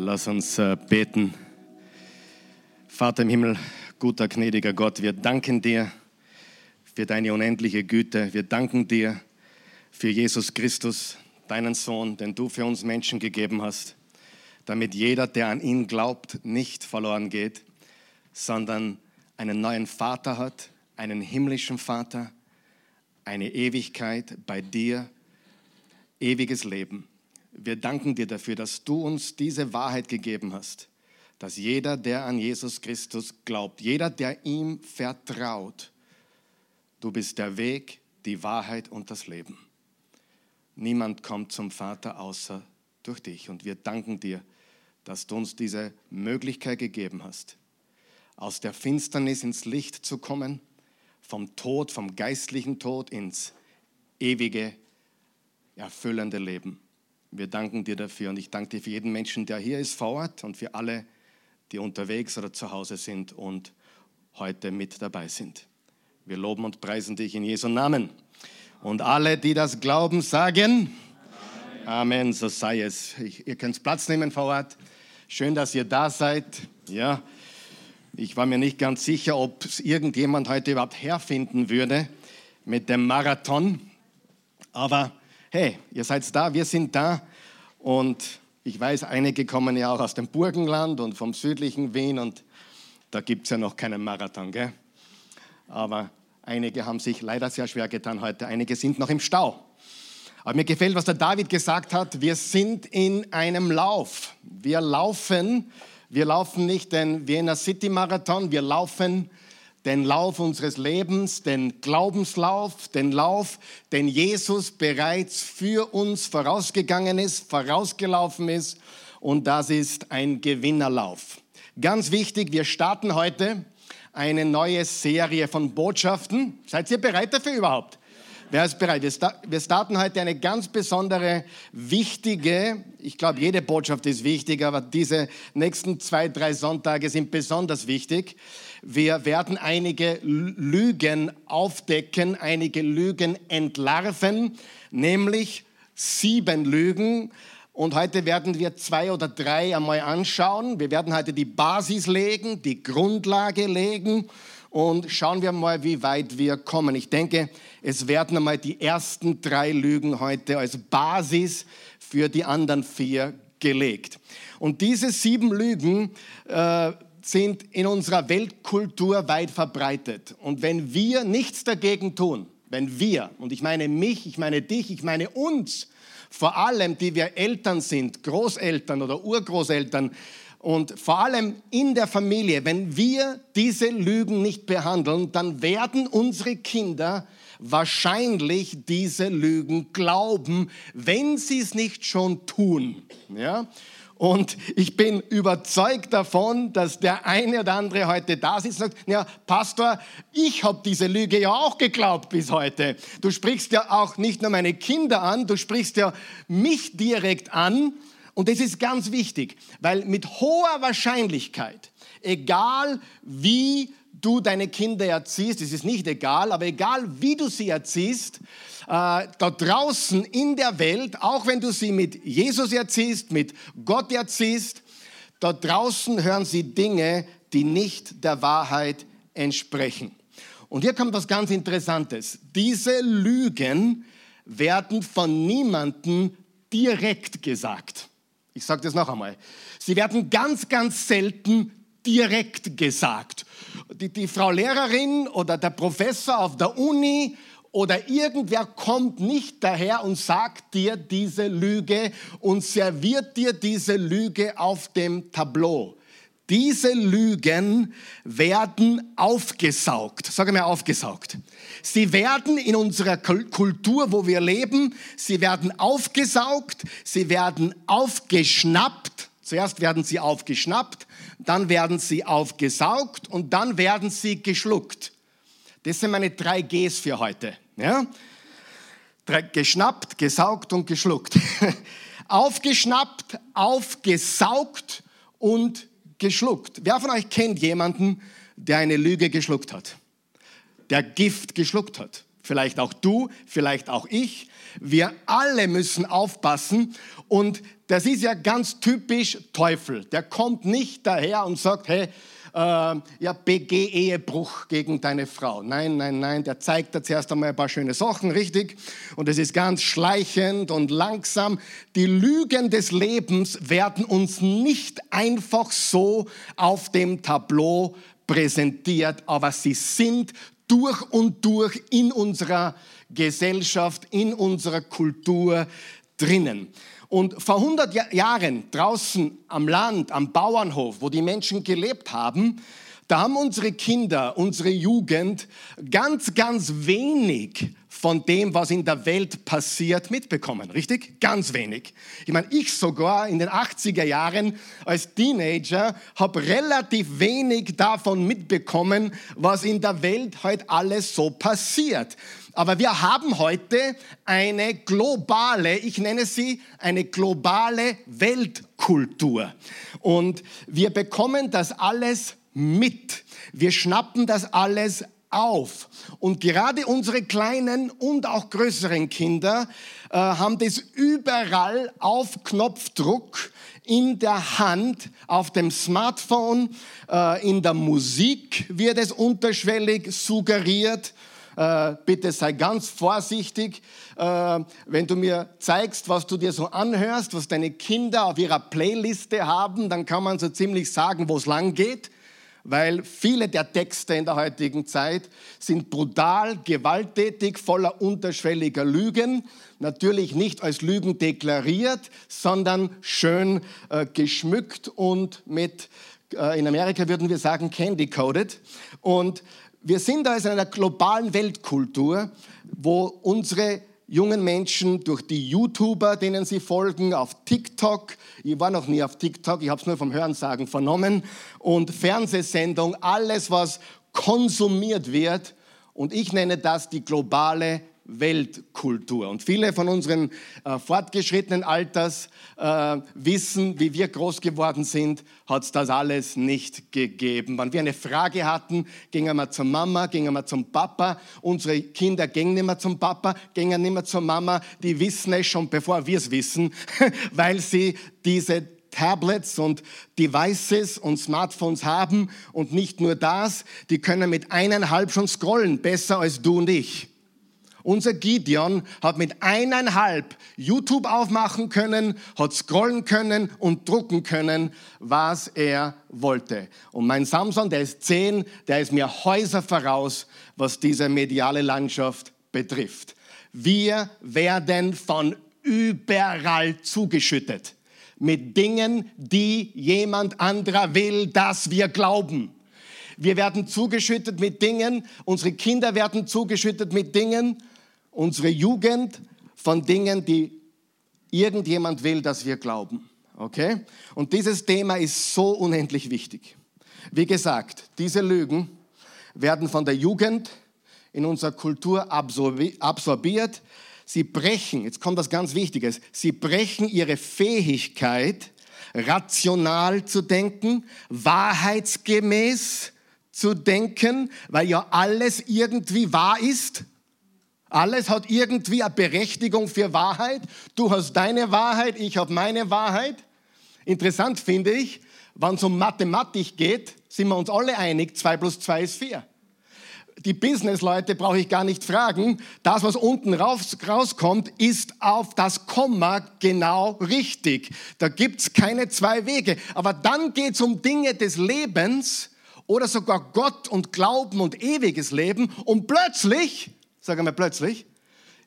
Lass uns äh, beten. Vater im Himmel, guter, gnädiger Gott, wir danken dir für deine unendliche Güte. Wir danken dir für Jesus Christus, deinen Sohn, den du für uns Menschen gegeben hast, damit jeder, der an ihn glaubt, nicht verloren geht, sondern einen neuen Vater hat, einen himmlischen Vater, eine Ewigkeit bei dir, ewiges Leben. Wir danken dir dafür, dass du uns diese Wahrheit gegeben hast, dass jeder, der an Jesus Christus glaubt, jeder, der ihm vertraut, du bist der Weg, die Wahrheit und das Leben. Niemand kommt zum Vater außer durch dich. Und wir danken dir, dass du uns diese Möglichkeit gegeben hast, aus der Finsternis ins Licht zu kommen, vom Tod, vom geistlichen Tod ins ewige, erfüllende Leben. Wir danken dir dafür und ich danke dir für jeden Menschen, der hier ist vor Ort und für alle, die unterwegs oder zu Hause sind und heute mit dabei sind. Wir loben und preisen dich in Jesu Namen. Und alle, die das glauben, sagen Amen, Amen so sei es. Ich, ihr könnt Platz nehmen vor Ort. Schön, dass ihr da seid. Ja, ich war mir nicht ganz sicher, ob es irgendjemand heute überhaupt herfinden würde mit dem Marathon. Aber hey, ihr seid da, wir sind da und ich weiß, einige kommen ja auch aus dem Burgenland und vom südlichen Wien und da gibt es ja noch keinen Marathon, gell? Aber einige haben sich leider sehr schwer getan heute, einige sind noch im Stau. Aber mir gefällt, was der David gesagt hat, wir sind in einem Lauf. Wir laufen, wir laufen nicht den Vienna City Marathon, wir laufen den Lauf unseres Lebens, den Glaubenslauf, den Lauf, den Jesus bereits für uns vorausgegangen ist, vorausgelaufen ist. Und das ist ein Gewinnerlauf. Ganz wichtig, wir starten heute eine neue Serie von Botschaften. Seid ihr bereit dafür überhaupt? Wer ist bereit? Wir starten heute eine ganz besondere, wichtige, ich glaube, jede Botschaft ist wichtig, aber diese nächsten zwei, drei Sonntage sind besonders wichtig. Wir werden einige Lügen aufdecken, einige Lügen entlarven, nämlich sieben Lügen. Und heute werden wir zwei oder drei einmal anschauen. Wir werden heute die Basis legen, die Grundlage legen und schauen wir mal, wie weit wir kommen. Ich denke, es werden einmal die ersten drei Lügen heute als Basis für die anderen vier gelegt. Und diese sieben Lügen äh, sind in unserer Weltkultur weit verbreitet. Und wenn wir nichts dagegen tun, wenn wir, und ich meine mich, ich meine dich, ich meine uns, vor allem die wir Eltern sind, Großeltern oder Urgroßeltern, und vor allem in der Familie, wenn wir diese Lügen nicht behandeln, dann werden unsere Kinder wahrscheinlich diese Lügen glauben, wenn sie es nicht schon tun. Ja? Und ich bin überzeugt davon, dass der eine oder andere heute da sitzt und sagt, ja, Pastor, ich habe diese Lüge ja auch geglaubt bis heute. Du sprichst ja auch nicht nur meine Kinder an, du sprichst ja mich direkt an. Und das ist ganz wichtig, weil mit hoher Wahrscheinlichkeit, egal wie du deine Kinder erziehst, es ist nicht egal, aber egal wie du sie erziehst, äh, da draußen in der Welt, auch wenn du sie mit Jesus erziehst, mit Gott erziehst, da draußen hören sie Dinge, die nicht der Wahrheit entsprechen. Und hier kommt was ganz Interessantes. Diese Lügen werden von niemandem direkt gesagt. Ich sage das noch einmal. Sie werden ganz, ganz selten direkt gesagt. Die, die Frau Lehrerin oder der Professor auf der Uni oder irgendwer kommt nicht daher und sagt dir diese Lüge und serviert dir diese Lüge auf dem Tableau. Diese Lügen werden aufgesaugt. Sage mir aufgesaugt. Sie werden in unserer Kultur, wo wir leben, sie werden aufgesaugt, sie werden aufgeschnappt. Zuerst werden sie aufgeschnappt, dann werden sie aufgesaugt und dann werden sie geschluckt. Das sind meine drei Gs für heute. Ja? Geschnappt, gesaugt und geschluckt. Aufgeschnappt, aufgesaugt und geschluckt. Wer von euch kennt jemanden, der eine Lüge geschluckt hat? Der Gift geschluckt hat? vielleicht auch du, vielleicht auch ich. Wir alle müssen aufpassen und das ist ja ganz typisch Teufel. Der kommt nicht daher und sagt, hey, äh, ja, BG Ehebruch gegen deine Frau. Nein, nein, nein, der zeigt da zuerst einmal ein paar schöne Sachen, richtig? Und es ist ganz schleichend und langsam. Die Lügen des Lebens werden uns nicht einfach so auf dem Tableau präsentiert, aber sie sind durch und durch in unserer Gesellschaft, in unserer Kultur drinnen. Und vor 100 Jahren draußen am Land, am Bauernhof, wo die Menschen gelebt haben, da haben unsere Kinder, unsere Jugend ganz, ganz wenig von dem, was in der Welt passiert, mitbekommen, richtig? Ganz wenig. Ich meine, ich sogar in den 80er Jahren als Teenager habe relativ wenig davon mitbekommen, was in der Welt heute alles so passiert. Aber wir haben heute eine globale, ich nenne sie eine globale Weltkultur. Und wir bekommen das alles mit. Wir schnappen das alles auf. Und gerade unsere kleinen und auch größeren Kinder äh, haben das überall auf Knopfdruck in der Hand, auf dem Smartphone, äh, in der Musik wird es unterschwellig suggeriert. Äh, bitte sei ganz vorsichtig, äh, wenn du mir zeigst, was du dir so anhörst, was deine Kinder auf ihrer Playliste haben, dann kann man so ziemlich sagen, wo es lang geht weil viele der Texte in der heutigen Zeit sind brutal, gewalttätig, voller unterschwelliger Lügen. Natürlich nicht als Lügen deklariert, sondern schön äh, geschmückt und mit, in Amerika würden wir sagen, candy-coded. Und wir sind da in einer globalen Weltkultur, wo unsere jungen Menschen durch die YouTuber, denen sie folgen, auf TikTok, ich war noch nie auf TikTok, ich habe es nur vom Hörensagen vernommen, und Fernsehsendung, alles, was konsumiert wird. Und ich nenne das die globale Weltkultur. Und viele von unseren äh, fortgeschrittenen Alters äh, wissen, wie wir groß geworden sind, hat es das alles nicht gegeben. Wenn wir eine Frage hatten, gingen wir zur Mama, gingen wir zum Papa. Unsere Kinder gingen nicht mehr zum Papa, gingen nicht mehr zur Mama. Die wissen es schon, bevor wir es wissen, weil sie diese Tablets und Devices und Smartphones haben. Und nicht nur das, die können mit eineinhalb schon scrollen, besser als du und ich. Unser Gideon hat mit eineinhalb YouTube aufmachen können, hat scrollen können und drucken können, was er wollte. Und mein Samson, der ist zehn, der ist mir Häuser voraus, was diese mediale Landschaft betrifft. Wir werden von überall zugeschüttet mit Dingen, die jemand anderer will, dass wir glauben. Wir werden zugeschüttet mit Dingen, unsere Kinder werden zugeschüttet mit Dingen, unsere Jugend von Dingen, die irgendjemand will, dass wir glauben. Okay? Und dieses Thema ist so unendlich wichtig. Wie gesagt, diese Lügen werden von der Jugend in unserer Kultur absorbiert. Sie brechen, jetzt kommt was ganz Wichtiges, sie brechen ihre Fähigkeit, rational zu denken, wahrheitsgemäß zu denken, weil ja alles irgendwie wahr ist alles hat irgendwie eine Berechtigung für Wahrheit. Du hast deine Wahrheit, ich habe meine Wahrheit. Interessant finde ich, wenn es um Mathematik geht, sind wir uns alle einig, 2 plus 2 ist 4. Die Businessleute brauche ich gar nicht fragen. Das, was unten raus, rauskommt, ist auf das Komma genau richtig. Da gibt es keine zwei Wege. Aber dann geht es um Dinge des Lebens oder sogar Gott und Glauben und ewiges Leben und plötzlich sagen wir plötzlich,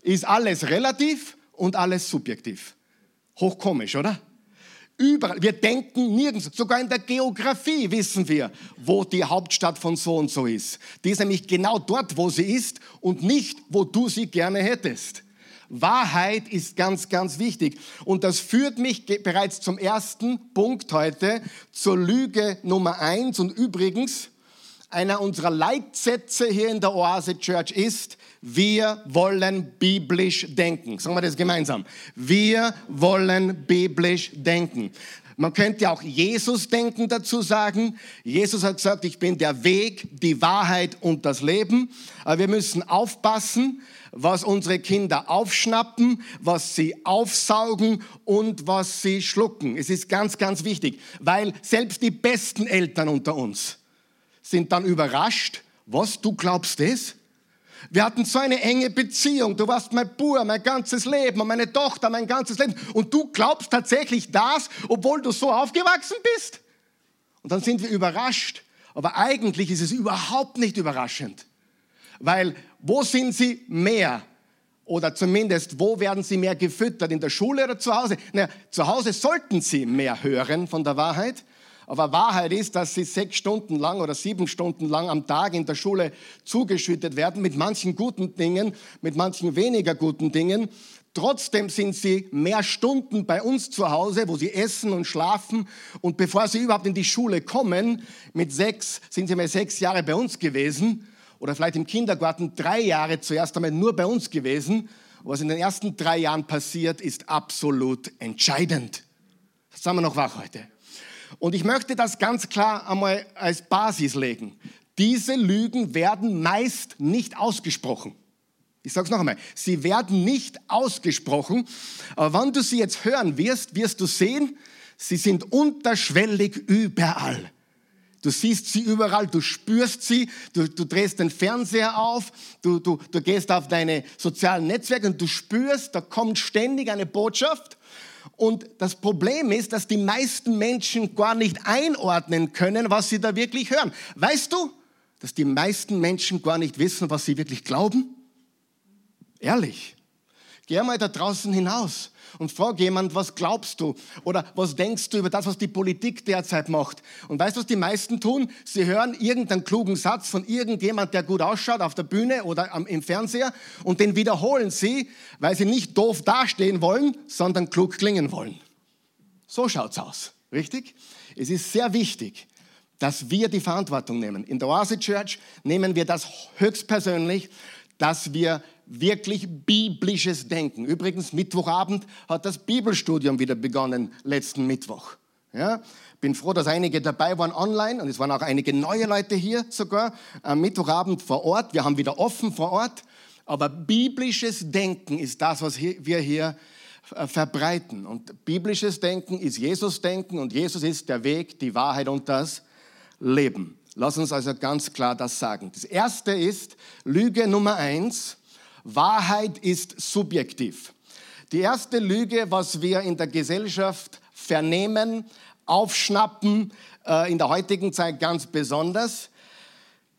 ist alles relativ und alles subjektiv. Hochkomisch, oder? Überall. Wir denken nirgends, sogar in der Geografie wissen wir, wo die Hauptstadt von so und so ist. Die ist nämlich genau dort, wo sie ist und nicht, wo du sie gerne hättest. Wahrheit ist ganz, ganz wichtig. Und das führt mich bereits zum ersten Punkt heute, zur Lüge Nummer eins. Und übrigens, einer unserer Leitsätze hier in der Oase Church ist, wir wollen biblisch denken. Sagen wir das gemeinsam. Wir wollen biblisch denken. Man könnte auch Jesus-Denken dazu sagen. Jesus hat gesagt, ich bin der Weg, die Wahrheit und das Leben. Aber wir müssen aufpassen, was unsere Kinder aufschnappen, was sie aufsaugen und was sie schlucken. Es ist ganz, ganz wichtig, weil selbst die besten Eltern unter uns sind dann überrascht, was, du glaubst das? Wir hatten so eine enge Beziehung. Du warst mein Bruder, mein ganzes Leben und meine Tochter, mein ganzes Leben. Und du glaubst tatsächlich das, obwohl du so aufgewachsen bist? Und dann sind wir überrascht. Aber eigentlich ist es überhaupt nicht überraschend. Weil wo sind sie mehr? Oder zumindest, wo werden sie mehr gefüttert? In der Schule oder zu Hause? Na, zu Hause sollten sie mehr hören von der Wahrheit. Aber Wahrheit ist, dass sie sechs Stunden lang oder sieben Stunden lang am Tag in der Schule zugeschüttet werden mit manchen guten Dingen, mit manchen weniger guten Dingen. Trotzdem sind sie mehr Stunden bei uns zu Hause, wo sie essen und schlafen. Und bevor sie überhaupt in die Schule kommen, mit sechs, sind sie mal sechs Jahre bei uns gewesen. Oder vielleicht im Kindergarten drei Jahre zuerst einmal nur bei uns gewesen. Was in den ersten drei Jahren passiert, ist absolut entscheidend. Haben wir noch wach heute. Und ich möchte das ganz klar einmal als Basis legen. Diese Lügen werden meist nicht ausgesprochen. Ich sage es noch einmal, sie werden nicht ausgesprochen, aber wenn du sie jetzt hören wirst, wirst du sehen, sie sind unterschwellig überall. Du siehst sie überall, du spürst sie, du, du drehst den Fernseher auf, du, du, du gehst auf deine sozialen Netzwerke und du spürst, da kommt ständig eine Botschaft und das Problem ist, dass die meisten Menschen gar nicht einordnen können, was sie da wirklich hören. Weißt du, dass die meisten Menschen gar nicht wissen, was sie wirklich glauben? Ehrlich. Geh mal da draußen hinaus und frag jemand, was glaubst du? Oder was denkst du über das, was die Politik derzeit macht? Und weißt du, was die meisten tun? Sie hören irgendeinen klugen Satz von irgendjemand, der gut ausschaut auf der Bühne oder im Fernseher und den wiederholen sie, weil sie nicht doof dastehen wollen, sondern klug klingen wollen. So schaut's aus. Richtig? Es ist sehr wichtig, dass wir die Verantwortung nehmen. In der Oase Church nehmen wir das höchstpersönlich, dass wir wirklich biblisches Denken. Übrigens, Mittwochabend hat das Bibelstudium wieder begonnen, letzten Mittwoch. Ja, bin froh, dass einige dabei waren online und es waren auch einige neue Leute hier sogar am Mittwochabend vor Ort. Wir haben wieder offen vor Ort. Aber biblisches Denken ist das, was wir hier äh, verbreiten. Und biblisches Denken ist Jesus-Denken und Jesus ist der Weg, die Wahrheit und das Leben. Lass uns also ganz klar das sagen. Das erste ist Lüge Nummer eins. Wahrheit ist subjektiv. Die erste Lüge, was wir in der Gesellschaft vernehmen, aufschnappen, äh, in der heutigen Zeit ganz besonders,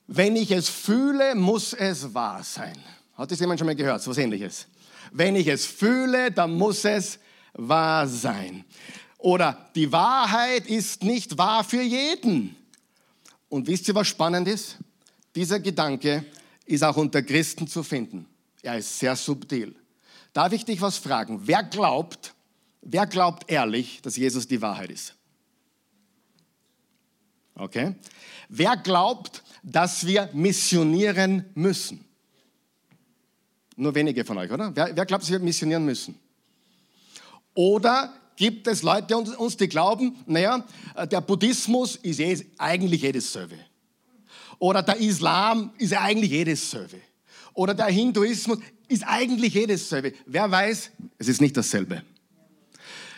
wenn ich es fühle, muss es wahr sein. Hat das jemand schon mal gehört? So was ähnliches. Wenn ich es fühle, dann muss es wahr sein. Oder die Wahrheit ist nicht wahr für jeden. Und wisst ihr, was spannend ist? Dieser Gedanke ist auch unter Christen zu finden. Er ist sehr subtil. Darf ich dich was fragen? Wer glaubt, wer glaubt ehrlich, dass Jesus die Wahrheit ist? Okay. Wer glaubt, dass wir missionieren müssen? Nur wenige von euch, oder? Wer, wer glaubt, dass wir missionieren müssen? Oder gibt es Leute uns, die glauben, naja, der Buddhismus ist eh, eigentlich eh dasselbe. Oder der Islam ist eigentlich eh dasselbe oder der Hinduismus ist eigentlich eh dasselbe. Wer weiß, es ist nicht dasselbe.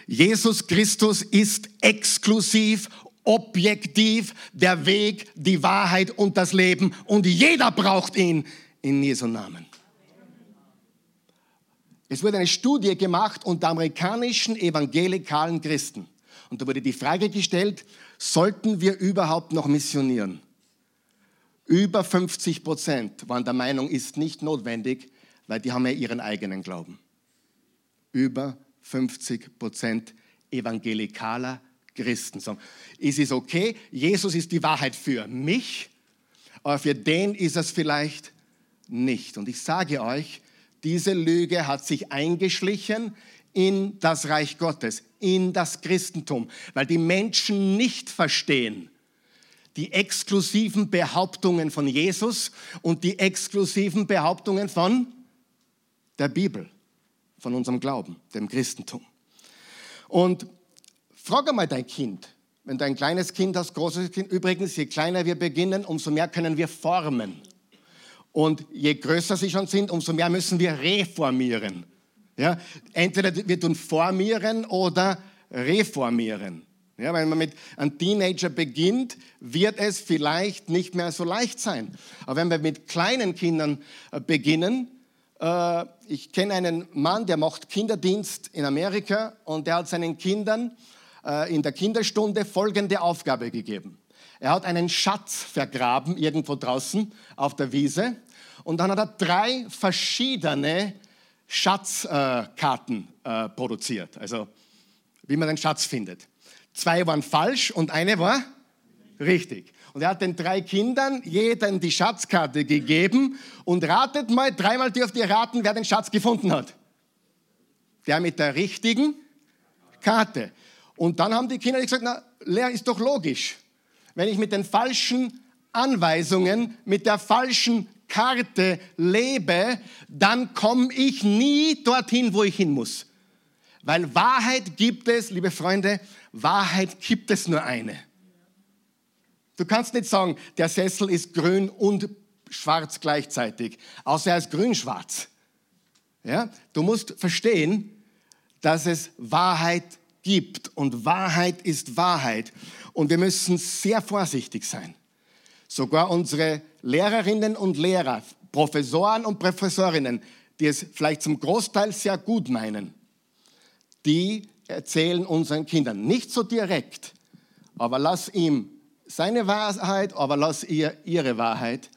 Jesus Christus ist exklusiv, objektiv der Weg, die Wahrheit und das Leben und jeder braucht ihn in Jesu Namen. Es wurde eine Studie gemacht unter amerikanischen evangelikalen Christen. Und da wurde die Frage gestellt, sollten wir überhaupt noch missionieren? Über 50 Prozent waren der Meinung, ist nicht notwendig, weil die haben ja ihren eigenen Glauben. Über 50 Prozent evangelikaler Christen sagen, es okay, Jesus ist die Wahrheit für mich, aber für den ist es vielleicht nicht. Und ich sage euch, diese Lüge hat sich eingeschlichen in das Reich Gottes, in das Christentum, weil die Menschen nicht verstehen, die exklusiven Behauptungen von Jesus und die exklusiven Behauptungen von der Bibel, von unserem Glauben, dem Christentum. Und Frag einmal dein Kind. Wenn du ein kleines Kind hast, großes Kind, übrigens, je kleiner wir beginnen, umso mehr können wir formen. Und je größer sie schon sind, umso mehr müssen wir reformieren. Ja? Entweder wir tun formieren oder reformieren. Ja, wenn man mit einem Teenager beginnt, wird es vielleicht nicht mehr so leicht sein. Aber wenn wir mit kleinen Kindern äh, beginnen, äh, ich kenne einen Mann, der macht Kinderdienst in Amerika und der hat seinen Kindern äh, in der Kinderstunde folgende Aufgabe gegeben. Er hat einen Schatz vergraben irgendwo draußen auf der Wiese und dann hat er drei verschiedene Schatzkarten produziert, also wie man den Schatz findet. Zwei waren falsch und eine war richtig. Und er hat den drei Kindern jeden die Schatzkarte gegeben und ratet mal, dreimal dürft ihr raten, wer den Schatz gefunden hat. Der mit der richtigen Karte. Und dann haben die Kinder gesagt, na, Lehrer, ist doch logisch. Wenn ich mit den falschen Anweisungen, mit der falschen Karte lebe, dann komme ich nie dorthin, wo ich hin muss. Weil Wahrheit gibt es, liebe Freunde, Wahrheit gibt es nur eine. Du kannst nicht sagen, der Sessel ist grün und schwarz gleichzeitig, außer er ist grün-schwarz. Ja? Du musst verstehen, dass es Wahrheit gibt und Wahrheit ist Wahrheit. Und wir müssen sehr vorsichtig sein. Sogar unsere Lehrerinnen und Lehrer, Professoren und Professorinnen, die es vielleicht zum Großteil sehr gut meinen, die erzählen unseren Kindern. Nicht so direkt, aber lass ihm seine Wahrheit, aber lass ihr ihre Wahrheit.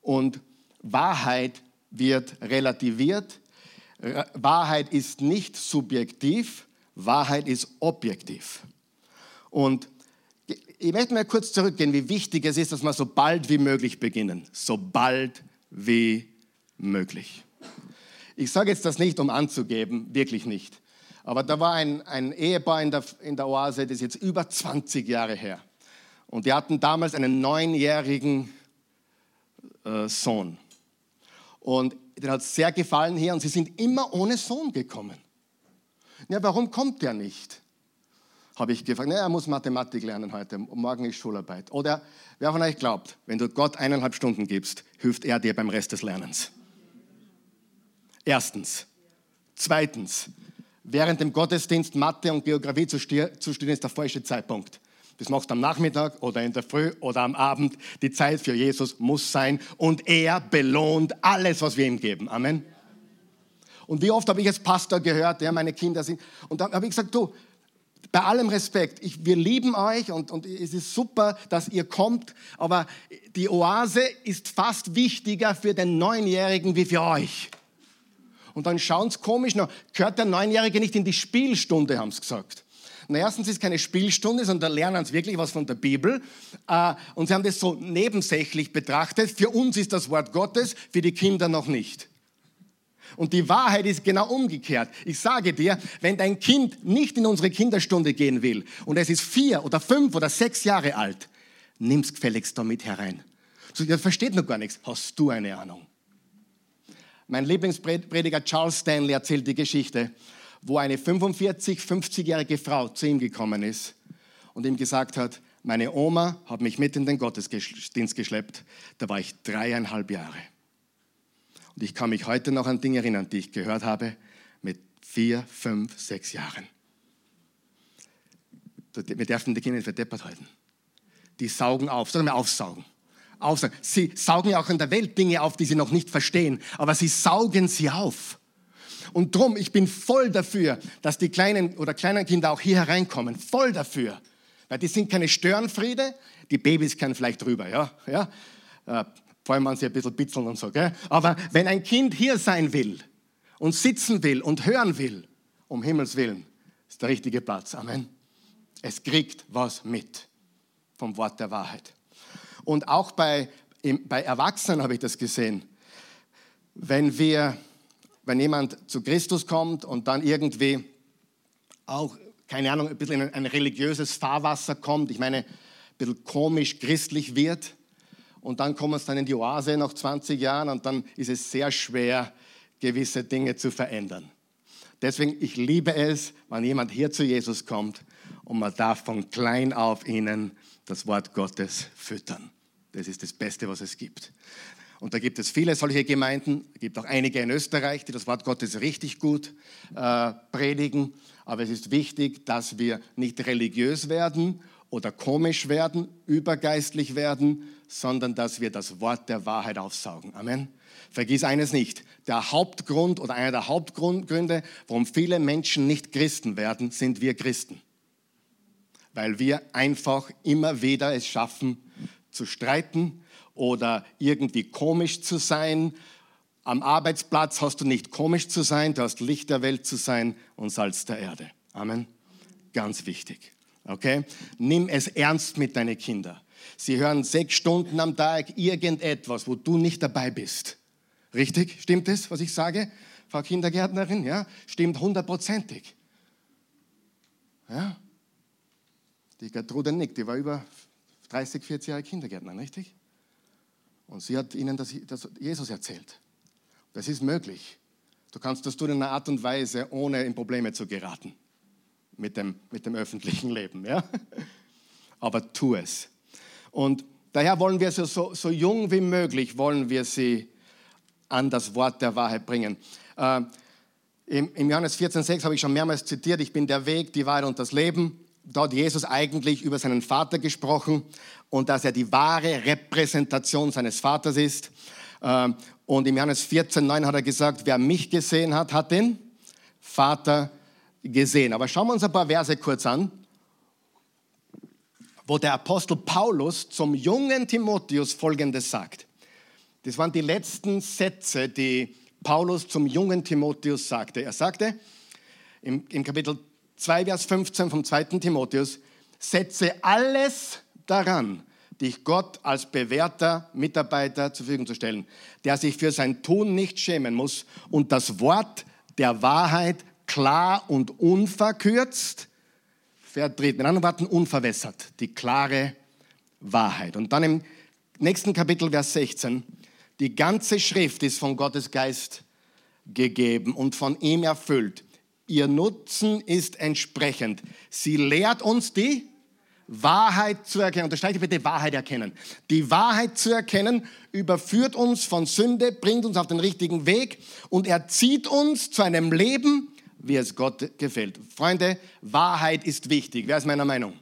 Und Wahrheit wird relativiert. Wahrheit ist nicht subjektiv, Wahrheit ist objektiv. Und ich möchte mal kurz zurückgehen, wie wichtig es ist, dass wir so bald wie möglich beginnen. So bald wie möglich. Ich sage jetzt das nicht, um anzugeben, wirklich nicht. Aber da war ein, ein Ehepaar in der, in der Oase, das ist jetzt über 20 Jahre her. Und die hatten damals einen neunjährigen äh, Sohn. Und den hat es sehr gefallen hier und sie sind immer ohne Sohn gekommen. Ja, warum kommt der nicht? Habe ich gefragt. Na, er muss Mathematik lernen heute. Morgen ist Schularbeit. Oder wer von euch glaubt, wenn du Gott eineinhalb Stunden gibst, hilft er dir beim Rest des Lernens? Erstens. Zweitens, während dem Gottesdienst Mathe und Geografie zu studieren, ist der falsche Zeitpunkt. Das machst du am Nachmittag oder in der Früh oder am Abend. Die Zeit für Jesus muss sein und er belohnt alles, was wir ihm geben. Amen. Und wie oft habe ich als Pastor gehört, ja, meine Kinder sind, und dann habe ich gesagt, du, bei allem Respekt, ich, wir lieben euch und, und es ist super, dass ihr kommt, aber die Oase ist fast wichtiger für den Neunjährigen wie für euch. Und dann schauen sie komisch, na, gehört der Neunjährige nicht in die Spielstunde, haben sie gesagt. Na, erstens ist keine Spielstunde, sondern da lernen sie wirklich was von der Bibel. Äh, und sie haben das so nebensächlich betrachtet. Für uns ist das Wort Gottes, für die Kinder noch nicht. Und die Wahrheit ist genau umgekehrt. Ich sage dir, wenn dein Kind nicht in unsere Kinderstunde gehen will und es ist vier oder fünf oder sechs Jahre alt, nimm's gefälligst damit herein. So, der versteht noch gar nichts. Hast du eine Ahnung? Mein Lieblingsprediger Charles Stanley erzählt die Geschichte, wo eine 45, 50-jährige Frau zu ihm gekommen ist und ihm gesagt hat, meine Oma hat mich mit in den Gottesdienst geschleppt, da war ich dreieinhalb Jahre. Und ich kann mich heute noch an Dinge erinnern, die ich gehört habe mit vier, fünf, sechs Jahren. Wir dürfen die Kinder nicht verdeppert halten. Die saugen auf, sagen wir aufsaugen aufsaugen. Sie saugen ja auch in der Welt Dinge auf, die sie noch nicht verstehen, aber sie saugen sie auf. Und drum, ich bin voll dafür, dass die kleinen oder kleinen Kinder auch hier hereinkommen. Voll dafür. Weil die sind keine Störenfriede, die Babys können vielleicht drüber, ja, ja. Äh, vor allem, wenn sie ein bisschen bitzeln und so, gell? Aber wenn ein Kind hier sein will und sitzen will und hören will, um Himmels Willen, ist der richtige Platz. Amen. Es kriegt was mit vom Wort der Wahrheit. Und auch bei, bei Erwachsenen habe ich das gesehen. Wenn wir, wenn jemand zu Christus kommt und dann irgendwie auch, keine Ahnung, ein bisschen in ein religiöses Fahrwasser kommt, ich meine, ein bisschen komisch christlich wird, und dann kommen wir dann in die Oase nach 20 Jahren und dann ist es sehr schwer, gewisse Dinge zu verändern. Deswegen, ich liebe es, wenn jemand hier zu Jesus kommt und man darf von klein auf ihnen das Wort Gottes füttern. Das ist das Beste, was es gibt. Und da gibt es viele solche Gemeinden, es gibt auch einige in Österreich, die das Wort Gottes richtig gut äh, predigen. Aber es ist wichtig, dass wir nicht religiös werden oder komisch werden, übergeistlich werden, sondern dass wir das Wort der Wahrheit aufsaugen. Amen. Vergiss eines nicht, der Hauptgrund oder einer der Hauptgründe, warum viele Menschen nicht Christen werden, sind wir Christen. Weil wir einfach immer wieder es schaffen zu streiten oder irgendwie komisch zu sein. Am Arbeitsplatz hast du nicht komisch zu sein, du hast Licht der Welt zu sein und Salz der Erde. Amen. Ganz wichtig. Okay? Nimm es ernst mit deinen Kindern. Sie hören sechs Stunden am Tag irgendetwas, wo du nicht dabei bist. Richtig? Stimmt es, was ich sage, Frau Kindergärtnerin? Ja, stimmt hundertprozentig. Ja? Die Gertrude Nick, die war über 30, 40 Jahre Kindergärtnerin, richtig? Und sie hat ihnen das, das Jesus erzählt. Das ist möglich. Du kannst das tun in einer Art und Weise, ohne in Probleme zu geraten mit dem, mit dem öffentlichen Leben. Ja? Aber tu es. Und daher wollen wir sie so, so jung wie möglich, wollen wir sie an das Wort der Wahrheit bringen. Äh, im, Im Johannes 14,6 habe ich schon mehrmals zitiert, ich bin der Weg, die Wahrheit und das Leben. Dort Jesus eigentlich über seinen Vater gesprochen und dass er die wahre Repräsentation seines Vaters ist. Äh, und im Johannes 14,9 hat er gesagt, wer mich gesehen hat, hat den Vater gesehen. Aber schauen wir uns ein paar Verse kurz an, wo der Apostel Paulus zum jungen Timotheus Folgendes sagt. Das waren die letzten Sätze, die Paulus zum jungen Timotheus sagte. Er sagte im, im Kapitel 2, Vers 15 vom 2. Timotheus, setze alles daran, dich Gott als bewährter Mitarbeiter zur Verfügung zu stellen, der sich für sein Tun nicht schämen muss und das Wort der Wahrheit klar und unverkürzt vertritt. Mit anderen Worten, unverwässert. Die klare Wahrheit. Und dann im nächsten Kapitel, Vers 16, die ganze Schrift ist von Gottes Geist gegeben und von ihm erfüllt. Ihr Nutzen ist entsprechend. Sie lehrt uns die Wahrheit zu erkennen. Unterstreiche bitte Wahrheit erkennen. Die Wahrheit zu erkennen überführt uns von Sünde, bringt uns auf den richtigen Weg und erzieht uns zu einem Leben, wie es Gott gefällt. Freunde, Wahrheit ist wichtig. Wer ist meiner Meinung?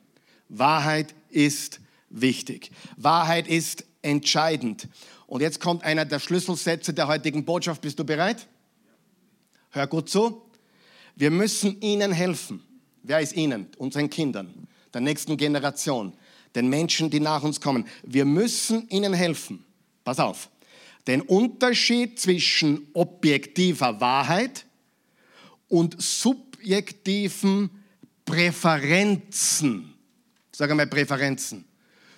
Wahrheit ist wichtig. Wahrheit ist entscheidend. Und jetzt kommt einer der Schlüsselsätze der heutigen Botschaft. Bist du bereit? Hör gut zu. Wir müssen ihnen helfen. Wer ist ihnen? Unseren Kindern, der nächsten Generation, den Menschen, die nach uns kommen. Wir müssen ihnen helfen. Pass auf. Den Unterschied zwischen objektiver Wahrheit und subjektiven Präferenzen. Sag einmal Präferenzen.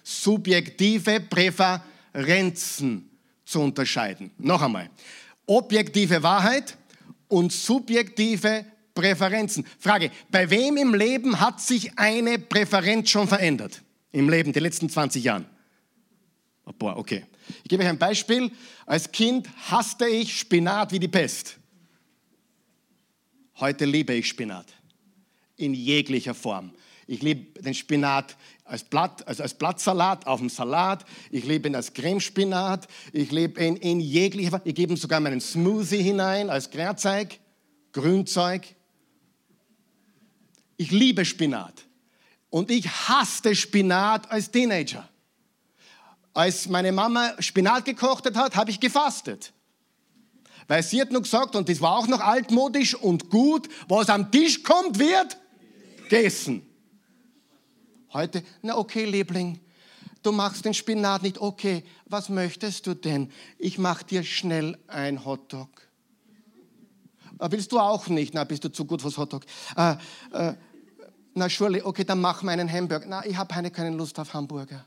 Subjektive Präferenzen zu unterscheiden. Noch einmal. Objektive Wahrheit und subjektive Präferenzen. Frage, bei wem im Leben hat sich eine Präferenz schon verändert? Im Leben, die letzten 20 Jahren? Oh, boah, okay. Ich gebe euch ein Beispiel. Als Kind hasste ich Spinat wie die Pest. Heute liebe ich Spinat in jeglicher Form. Ich liebe den Spinat als, Blatt, also als Blattsalat auf dem Salat. Ich liebe ihn als Cremespinat. Ich liebe ihn in jeglicher Form. Ich gebe ihm sogar meinen Smoothie hinein als Grünzeug, Grünzeug. Ich liebe Spinat. Und ich hasste Spinat als Teenager. Als meine Mama Spinat gekocht hat, habe ich gefastet. Weil sie hat nur gesagt, und das war auch noch altmodisch und gut, was am Tisch kommt, wird gegessen. Heute, na okay, Liebling, du machst den Spinat nicht. Okay, was möchtest du denn? Ich mach dir schnell ein Hotdog. Ah, willst du auch nicht? Na, bist du zu gut fürs Hotdog. Äh, äh, na, surely, okay, dann mach mir einen Hamburger. Na, ich habe keine Lust auf Hamburger.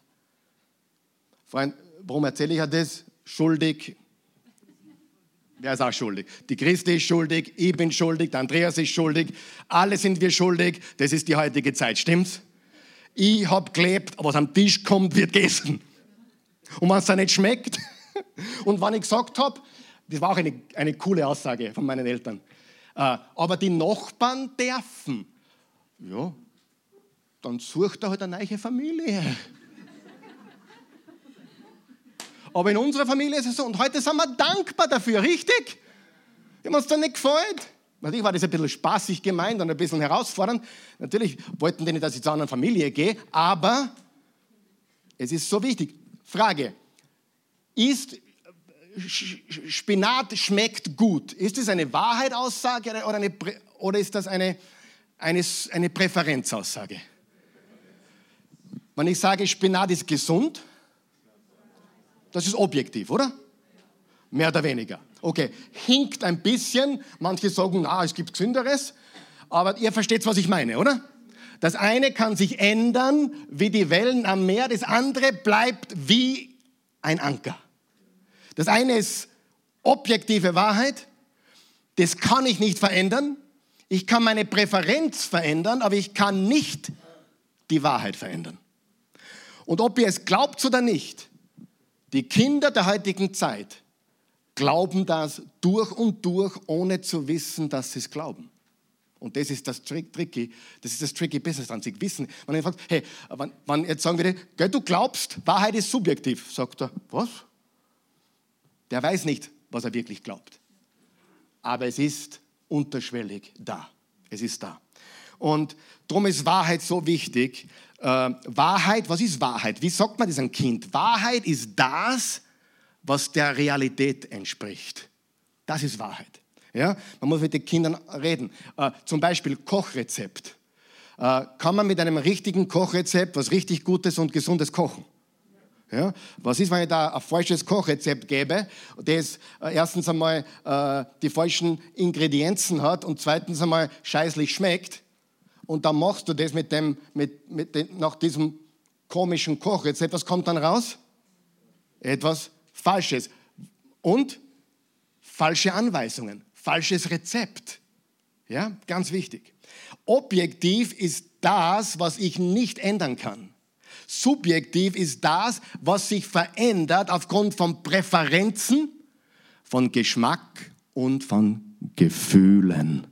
Freund, warum erzähle ich das? Schuldig, Wer ist auch schuldig? Die Christi ist schuldig, ich bin schuldig, der Andreas ist schuldig, alle sind wir schuldig. Das ist die heutige Zeit, stimmt's? Ich hab gelebt, was am Tisch kommt, wird gegessen. Und wenn es nicht schmeckt, und wenn ich gesagt habe, das war auch eine, eine coole Aussage von meinen Eltern, aber die Nachbarn dürfen. Ja, dann sucht er halt eine neue Familie. Aber in unserer Familie ist es so. Und heute sind wir dankbar dafür, richtig? Wenn uns da nicht gefällt. Natürlich war das ein bisschen spaßig gemeint und ein bisschen herausfordernd. Natürlich wollten die nicht, dass ich zu einer anderen Familie gehe, aber es ist so wichtig. Frage: Ist Spinat schmeckt gut? Ist das eine Wahrheitsaussage oder, eine, oder ist das eine, eine, eine Präferenzaussage? Wenn ich sage, Spinat ist gesund, das ist objektiv, oder? Mehr oder weniger. Okay, hinkt ein bisschen. Manche sagen, ah, es gibt Gesünderes. Aber ihr versteht, was ich meine, oder? Das eine kann sich ändern wie die Wellen am Meer, das andere bleibt wie ein Anker. Das eine ist objektive Wahrheit, das kann ich nicht verändern. Ich kann meine Präferenz verändern, aber ich kann nicht die Wahrheit verändern. Und ob ihr es glaubt oder nicht, die Kinder der heutigen Zeit glauben das durch und durch, ohne zu wissen, dass sie es glauben. Und das ist das Tricky, das ist das tricky Business dran. Sie wissen, wenn er fragt, hey, wenn, wenn jetzt sagen würde, gell, du glaubst, Wahrheit ist subjektiv, sagt er, was? Der weiß nicht, was er wirklich glaubt. Aber es ist unterschwellig da. Es ist da. Und darum ist Wahrheit so wichtig. Äh, Wahrheit, was ist Wahrheit? Wie sagt man das einem Kind? Wahrheit ist das, was der Realität entspricht. Das ist Wahrheit. Ja? Man muss mit den Kindern reden. Äh, zum Beispiel Kochrezept. Äh, kann man mit einem richtigen Kochrezept was richtig Gutes und Gesundes kochen? Ja? Was ist, wenn ich da ein falsches Kochrezept gebe, das äh, erstens einmal äh, die falschen Ingredienzen hat und zweitens einmal scheißlich schmeckt? Und dann machst du das mit dem, mit, mit dem, nach diesem komischen Kochrezept. Was kommt dann raus? Etwas Falsches. Und falsche Anweisungen, falsches Rezept. Ja, ganz wichtig. Objektiv ist das, was ich nicht ändern kann. Subjektiv ist das, was sich verändert aufgrund von Präferenzen, von Geschmack und von Gefühlen.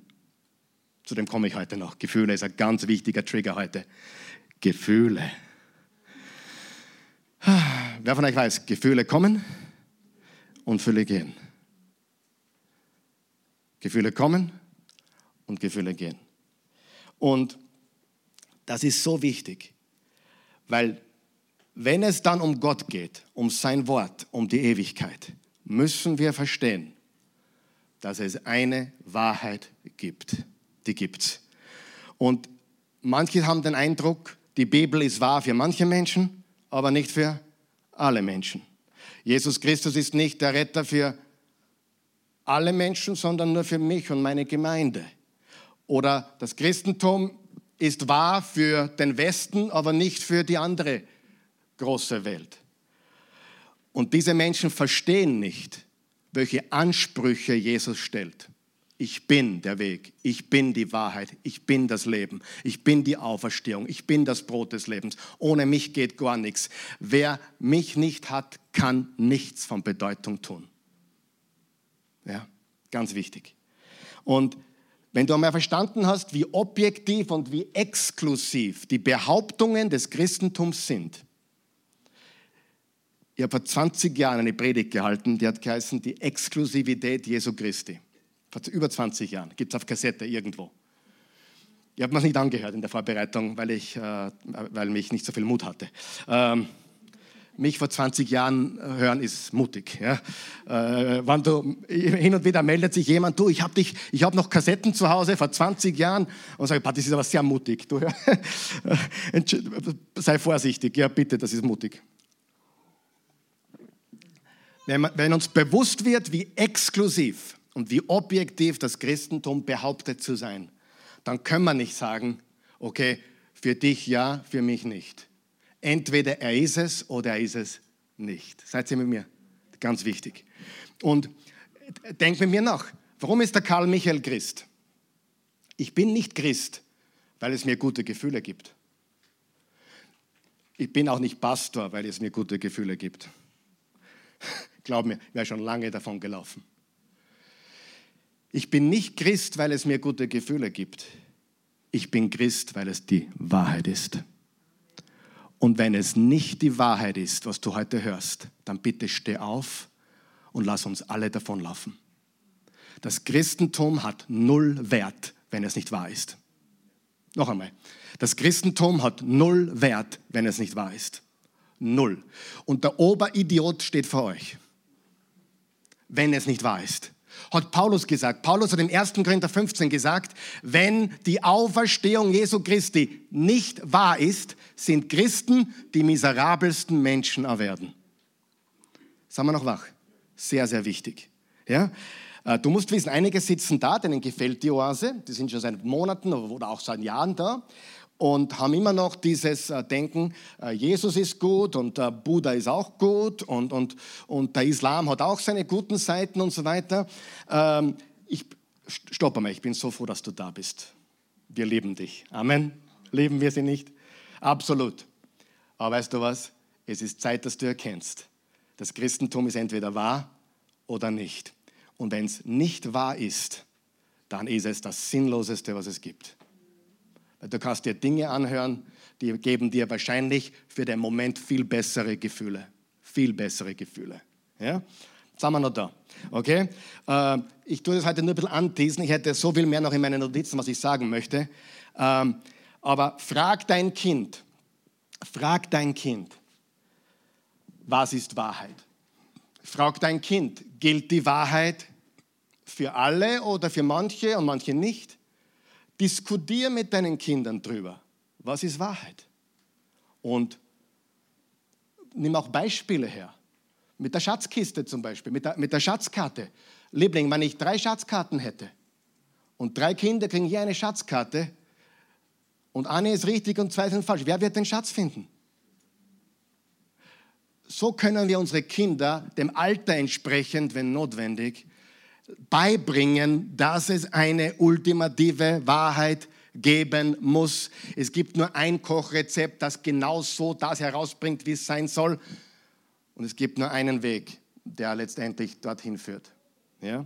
Zu dem komme ich heute noch. Gefühle ist ein ganz wichtiger Trigger heute. Gefühle. Wer von euch weiß, Gefühle kommen und Fülle gehen. Gefühle kommen und Gefühle gehen. Und das ist so wichtig. Weil wenn es dann um Gott geht, um sein Wort, um die Ewigkeit, müssen wir verstehen, dass es eine Wahrheit gibt. Die gibt's. Und manche haben den Eindruck, die Bibel ist wahr für manche Menschen, aber nicht für alle Menschen. Jesus Christus ist nicht der Retter für alle Menschen, sondern nur für mich und meine Gemeinde. Oder das Christentum ist wahr für den Westen, aber nicht für die andere große Welt. Und diese Menschen verstehen nicht, welche Ansprüche Jesus stellt. Ich bin der Weg, ich bin die Wahrheit, ich bin das Leben, ich bin die Auferstehung, ich bin das Brot des Lebens. Ohne mich geht gar nichts. Wer mich nicht hat, kann nichts von Bedeutung tun. Ja, ganz wichtig. Und wenn du einmal verstanden hast, wie objektiv und wie exklusiv die Behauptungen des Christentums sind, ich habe vor 20 Jahren eine Predigt gehalten, die hat geheißen, die Exklusivität Jesu Christi. Vor über 20 Jahren, gibt es auf Kassette irgendwo. Ich habe mir das nicht angehört in der Vorbereitung, weil, ich, äh, weil mich nicht so viel Mut hatte. Ähm, mich vor 20 Jahren hören, ist mutig. Ja. Äh, wenn du, hin und wieder meldet sich jemand, du, ich habe hab noch Kassetten zu Hause vor 20 Jahren und sage, das ist aber sehr mutig. Du. Sei vorsichtig, ja bitte, das ist mutig. Wenn, wenn uns bewusst wird, wie exklusiv und wie objektiv das Christentum behauptet zu sein, dann können wir nicht sagen, okay, für dich ja, für mich nicht Entweder er ist es oder er ist es nicht. Seid ihr mit mir? Ganz wichtig. Und denkt mit mir nach. Warum ist der Karl Michael Christ? Ich bin nicht Christ, weil es mir gute Gefühle gibt. Ich bin auch nicht Pastor, weil es mir gute Gefühle gibt. Glaub mir, ich wäre schon lange davon gelaufen. Ich bin nicht Christ, weil es mir gute Gefühle gibt. ich bin Christ, weil es die Wahrheit ist. Und wenn es nicht die Wahrheit ist, was du heute hörst, dann bitte steh auf und lass uns alle davonlaufen. Das Christentum hat null Wert, wenn es nicht wahr ist. Noch einmal. Das Christentum hat null Wert, wenn es nicht wahr ist. Null. Und der Oberidiot steht vor euch, wenn es nicht wahr ist. Hat Paulus gesagt. Paulus hat im 1. Korinther 15 gesagt, wenn die Auferstehung Jesu Christi nicht wahr ist, sind Christen die miserabelsten Menschen erwerden. Sagen wir noch wach? Sehr, sehr wichtig. Ja? Äh, du musst wissen, einige sitzen da, denen gefällt die Oase, die sind schon seit Monaten oder auch seit Jahren da und haben immer noch dieses äh, Denken, äh, Jesus ist gut und Buddha ist auch gut und, und, und der Islam hat auch seine guten Seiten und so weiter. Ähm, ich, stopp einmal, ich bin so froh, dass du da bist. Wir lieben dich. Amen. Lieben wir sie nicht? Absolut. Aber weißt du was? Es ist Zeit, dass du erkennst, das Christentum ist entweder wahr oder nicht. Und wenn es nicht wahr ist, dann ist es das Sinnloseste, was es gibt. Du kannst dir Dinge anhören, die geben dir wahrscheinlich für den Moment viel bessere Gefühle. Viel bessere Gefühle. Ja? sind wir noch da. Okay? Äh, ich tue das heute nur ein bisschen anteasen. Ich hätte so viel mehr noch in meinen Notizen, was ich sagen möchte. Ähm, aber frag dein Kind, frag dein Kind, was ist Wahrheit? Frag dein Kind, gilt die Wahrheit für alle oder für manche und manche nicht? Diskutier mit deinen Kindern drüber, was ist Wahrheit? Und nimm auch Beispiele her. Mit der Schatzkiste zum Beispiel, mit der, mit der Schatzkarte. Liebling, wenn ich drei Schatzkarten hätte und drei Kinder kriegen hier eine Schatzkarte und eine ist richtig und zwei sind falsch, wer wird den Schatz finden? so können wir unsere Kinder dem Alter entsprechend, wenn notwendig, beibringen, dass es eine ultimative Wahrheit geben muss. Es gibt nur ein Kochrezept, das genau so das herausbringt, wie es sein soll. Und es gibt nur einen Weg, der letztendlich dorthin führt. Ja?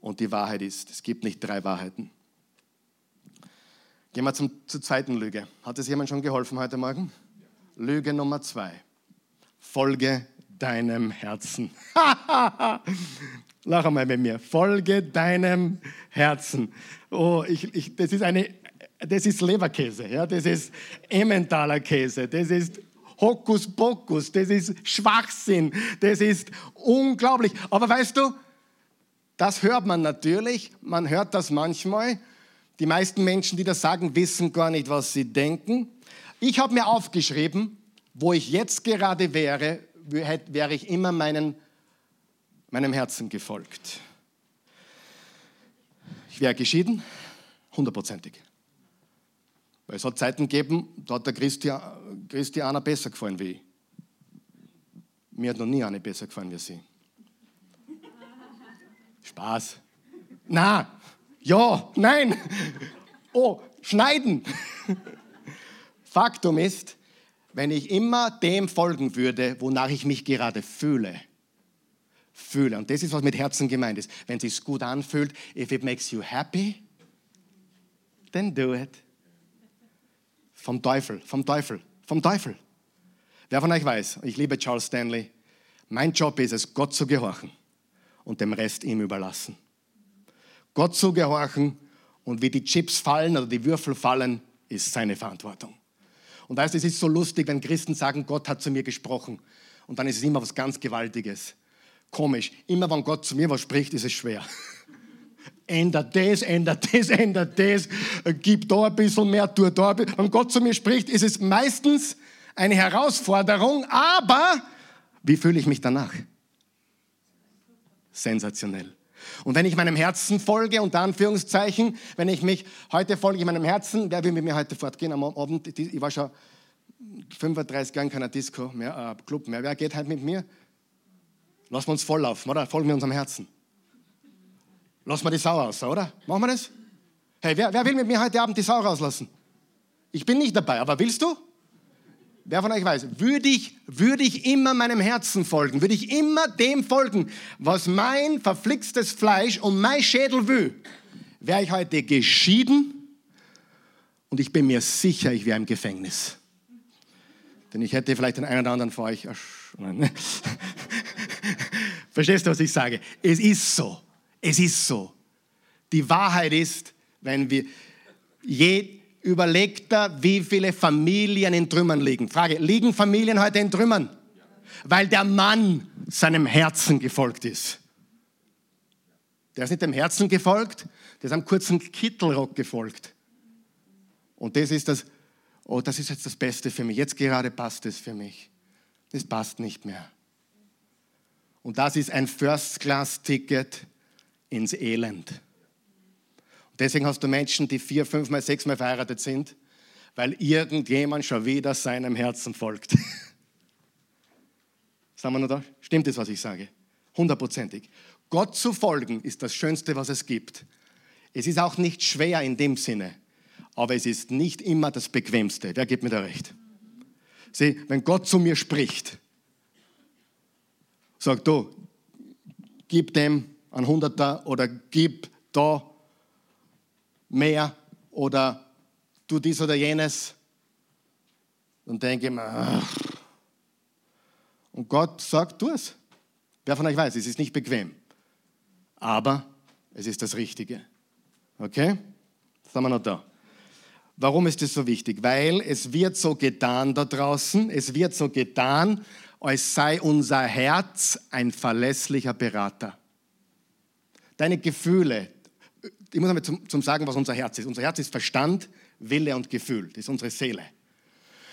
Und die Wahrheit ist, es gibt nicht drei Wahrheiten. Gehen wir zum, zur zweiten Lüge. Hat es jemand schon geholfen heute Morgen? Lüge Nummer zwei folge deinem Herzen. Lach einmal mit mir. Folge deinem Herzen. Oh, ich, ich, das ist eine, das ist Leberkäse, ja, das ist Emmentaler Käse, das ist Hokuspokus, das ist Schwachsinn, das ist unglaublich. Aber weißt du, das hört man natürlich, man hört das manchmal. Die meisten Menschen, die das sagen, wissen gar nicht, was sie denken. Ich habe mir aufgeschrieben, wo ich jetzt gerade wäre, wäre ich immer meinen, meinem Herzen gefolgt. Ich wäre geschieden, hundertprozentig. Weil es hat Zeiten gegeben, da hat der Christian, Christianer besser gefallen wie ich. Mir hat noch nie eine besser gefallen wie sie. Spaß. Na, ja, nein. Oh, schneiden. Faktum ist, wenn ich immer dem folgen würde, wonach ich mich gerade fühle. Fühle. Und das ist, was mit Herzen gemeint ist. Wenn es sich gut anfühlt, if it makes you happy, then do it. Vom Teufel, vom Teufel, vom Teufel. Wer von euch weiß, ich liebe Charles Stanley, mein Job ist es, Gott zu gehorchen und dem Rest ihm überlassen. Gott zu gehorchen und wie die Chips fallen oder die Würfel fallen, ist seine Verantwortung. Und weißt du, es ist so lustig, wenn Christen sagen, Gott hat zu mir gesprochen. Und dann ist es immer was ganz Gewaltiges. Komisch. Immer wenn Gott zu mir was spricht, ist es schwer. ändert das, ändert das, ändert das, gib da ein bisschen mehr, tu da ein bisschen. Wenn Gott zu mir spricht, ist es meistens eine Herausforderung, aber wie fühle ich mich danach? Sensationell. Und wenn ich meinem Herzen folge, unter Anführungszeichen, wenn ich mich, heute folge ich meinem Herzen, wer will mit mir heute fortgehen am Abend? Ich war schon 35 Jahre in keiner Disco mehr, äh, Club mehr. Wer geht heute mit mir? Lassen wir uns volllaufen, oder? Folgen wir unserem Herzen. Lassen wir die Sau raus, oder? Machen wir das? Hey, wer, wer will mit mir heute Abend die Sau rauslassen? Ich bin nicht dabei, aber willst du? Wer von euch weiß, würde ich, würde ich immer meinem Herzen folgen, würde ich immer dem folgen, was mein verflixtes Fleisch und mein Schädel will, wäre ich heute geschieden Und ich bin mir sicher, ich wäre im Gefängnis. Denn ich hätte vielleicht den einen oder anderen vor euch. Verstehst du, was ich sage? Es ist so. Es ist so. Die Wahrheit ist, wenn wir, je, überlegt er, wie viele Familien in Trümmern liegen. Frage, liegen Familien heute in Trümmern? Weil der Mann seinem Herzen gefolgt ist. Der ist nicht dem Herzen gefolgt, der ist einem kurzen Kittelrock gefolgt. Und das ist das, oh, das ist jetzt das Beste für mich. Jetzt gerade passt es für mich. Das passt nicht mehr. Und das ist ein First-Class-Ticket ins Elend. Deswegen hast du Menschen, die vier, fünfmal, sechsmal verheiratet sind, weil irgendjemand schon wieder seinem Herzen folgt. Sagen wir nur da? Stimmt das, was ich sage? Hundertprozentig. Gott zu folgen ist das Schönste, was es gibt. Es ist auch nicht schwer in dem Sinne, aber es ist nicht immer das Bequemste. Wer gibt mir da recht? Sieh, wenn Gott zu mir spricht, sagt du, gib dem ein Hunderter oder gib da mehr oder tu dies oder jenes, dann denke ich mir, und Gott sagt, tu es. Wer von euch weiß, es ist nicht bequem aber es ist das Richtige. Okay? Sind wir noch da? Warum ist das so wichtig? Weil es wird so getan da draußen, es wird so getan, als sei unser Herz ein verlässlicher Berater. Deine Gefühle, ich muss einmal zum, zum sagen, was unser Herz ist. Unser Herz ist Verstand, Wille und Gefühl. Das ist unsere Seele.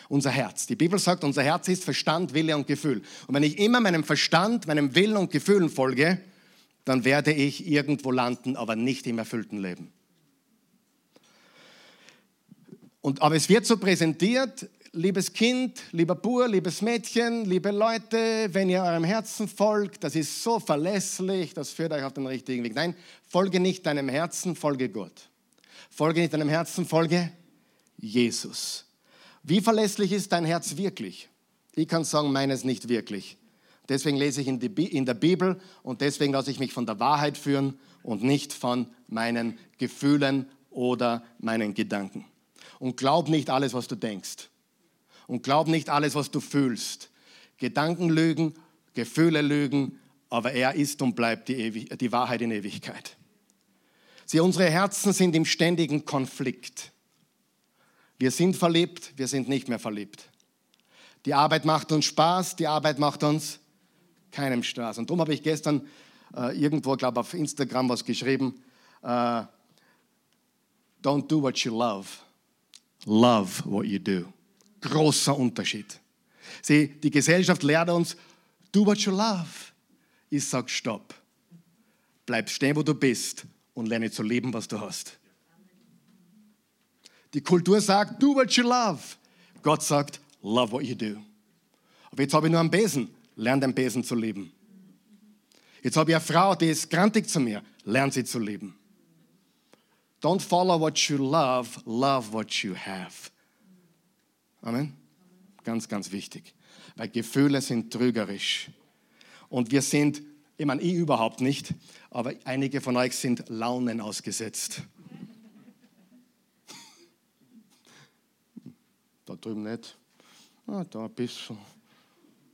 Unser Herz. Die Bibel sagt, unser Herz ist Verstand, Wille und Gefühl. Und wenn ich immer meinem Verstand, meinem Willen und Gefühlen folge, dann werde ich irgendwo landen, aber nicht im erfüllten Leben. Und, aber es wird so präsentiert, liebes Kind, lieber Bur, liebes Mädchen, liebe Leute, wenn ihr eurem Herzen folgt, das ist so verlässlich, das führt euch auf den richtigen Weg. Nein, folge nicht deinem Herzen, folge Gott. Folge nicht deinem Herzen, folge Jesus. Wie verlässlich ist dein Herz wirklich? Ich kann sagen, meines nicht wirklich. Deswegen lese ich in, in der Bibel und deswegen lasse ich mich von der Wahrheit führen und nicht von meinen Gefühlen oder meinen Gedanken. Und glaub nicht alles, was du denkst. Und glaub nicht alles, was du fühlst. Gedanken lügen, Gefühle lügen, aber er ist und bleibt die, die Wahrheit in Ewigkeit. Sie, unsere Herzen sind im ständigen Konflikt. Wir sind verliebt, wir sind nicht mehr verliebt. Die Arbeit macht uns Spaß, die Arbeit macht uns keinem Spaß. Und darum habe ich gestern äh, irgendwo, glaube auf Instagram was geschrieben. Äh, Don't do what you love. Love what you do. Großer Unterschied. Sieh, die Gesellschaft lehrt uns, do what you love. Ich sage Stopp. Bleib stehen, wo du bist und lerne zu leben, was du hast. Die Kultur sagt, do what you love. Gott sagt, love what you do. Aber jetzt habe ich nur einen Besen. Lern den Besen zu lieben. Jetzt habe ich eine Frau, die ist grantig zu mir. Lern sie zu lieben. Don't follow what you love, love what you have. Amen. Ganz, ganz wichtig. Weil Gefühle sind trügerisch. Und wir sind, ich meine, ich überhaupt nicht, aber einige von euch sind Launen ausgesetzt. Da drüben nicht. Ah, da ein bisschen.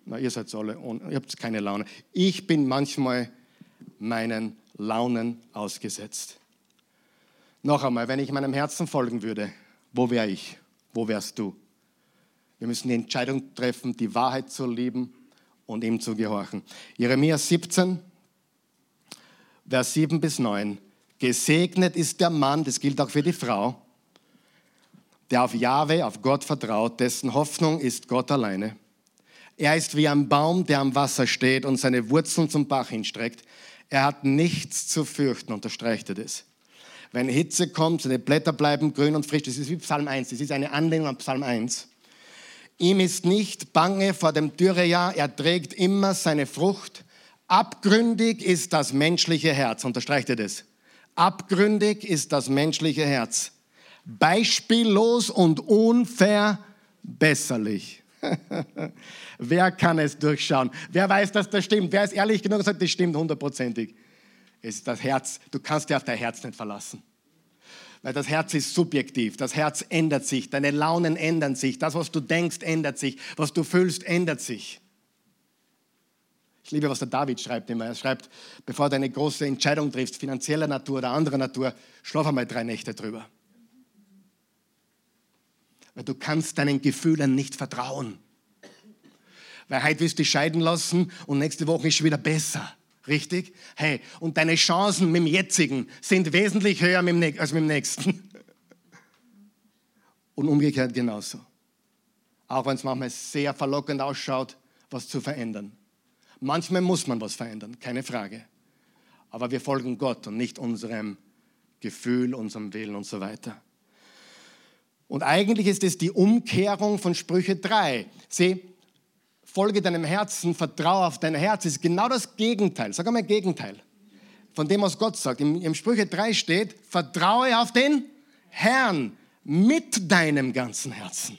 Na, ihr seid alle, ihr habt keine Laune. Ich bin manchmal meinen Launen ausgesetzt. Noch einmal, wenn ich meinem Herzen folgen würde, wo wäre ich? Wo wärst du? Wir müssen die Entscheidung treffen, die Wahrheit zu lieben und ihm zu gehorchen. Jeremia 17, Vers 7 bis 9. Gesegnet ist der Mann, das gilt auch für die Frau, der auf Jahwe, auf Gott vertraut, dessen Hoffnung ist Gott alleine. Er ist wie ein Baum, der am Wasser steht und seine Wurzeln zum Bach hinstreckt. Er hat nichts zu fürchten, unterstreicht er das. Wenn Hitze kommt, seine Blätter bleiben grün und frisch. Das ist wie Psalm 1. Das ist eine Anlehnung an Psalm 1. Ihm ist nicht bange vor dem Dürrejahr. Er trägt immer seine Frucht. Abgründig ist das menschliche Herz. Unterstreicht er das? Abgründig ist das menschliche Herz. Beispiellos und unverbesserlich. Wer kann es durchschauen? Wer weiß, dass das stimmt? Wer ist ehrlich genug und sagt, das stimmt hundertprozentig? Es ist das Herz. Du kannst dir auf dein Herz nicht verlassen. Weil das Herz ist subjektiv, das Herz ändert sich, deine Launen ändern sich, das, was du denkst, ändert sich, was du fühlst, ändert sich. Ich liebe, was der David schreibt immer. Er schreibt, bevor du eine große Entscheidung triffst, finanzieller Natur oder anderer Natur, schlaf einmal drei Nächte drüber. Weil du kannst deinen Gefühlen nicht vertrauen. Weil heute wirst du dich scheiden lassen und nächste Woche ist schon wieder besser. Richtig? Hey, und deine Chancen mit dem jetzigen sind wesentlich höher als mit dem nächsten. Und umgekehrt genauso. Auch wenn es manchmal sehr verlockend ausschaut, was zu verändern. Manchmal muss man was verändern, keine Frage. Aber wir folgen Gott und nicht unserem Gefühl, unserem Willen und so weiter. Und eigentlich ist es die Umkehrung von Sprüche 3. Sieh, folge deinem Herzen, vertraue auf dein Herz, ist genau das Gegenteil. Sag einmal Gegenteil. Von dem, was Gott sagt. Im, Im Sprüche 3 steht, vertraue auf den Herrn mit deinem ganzen Herzen.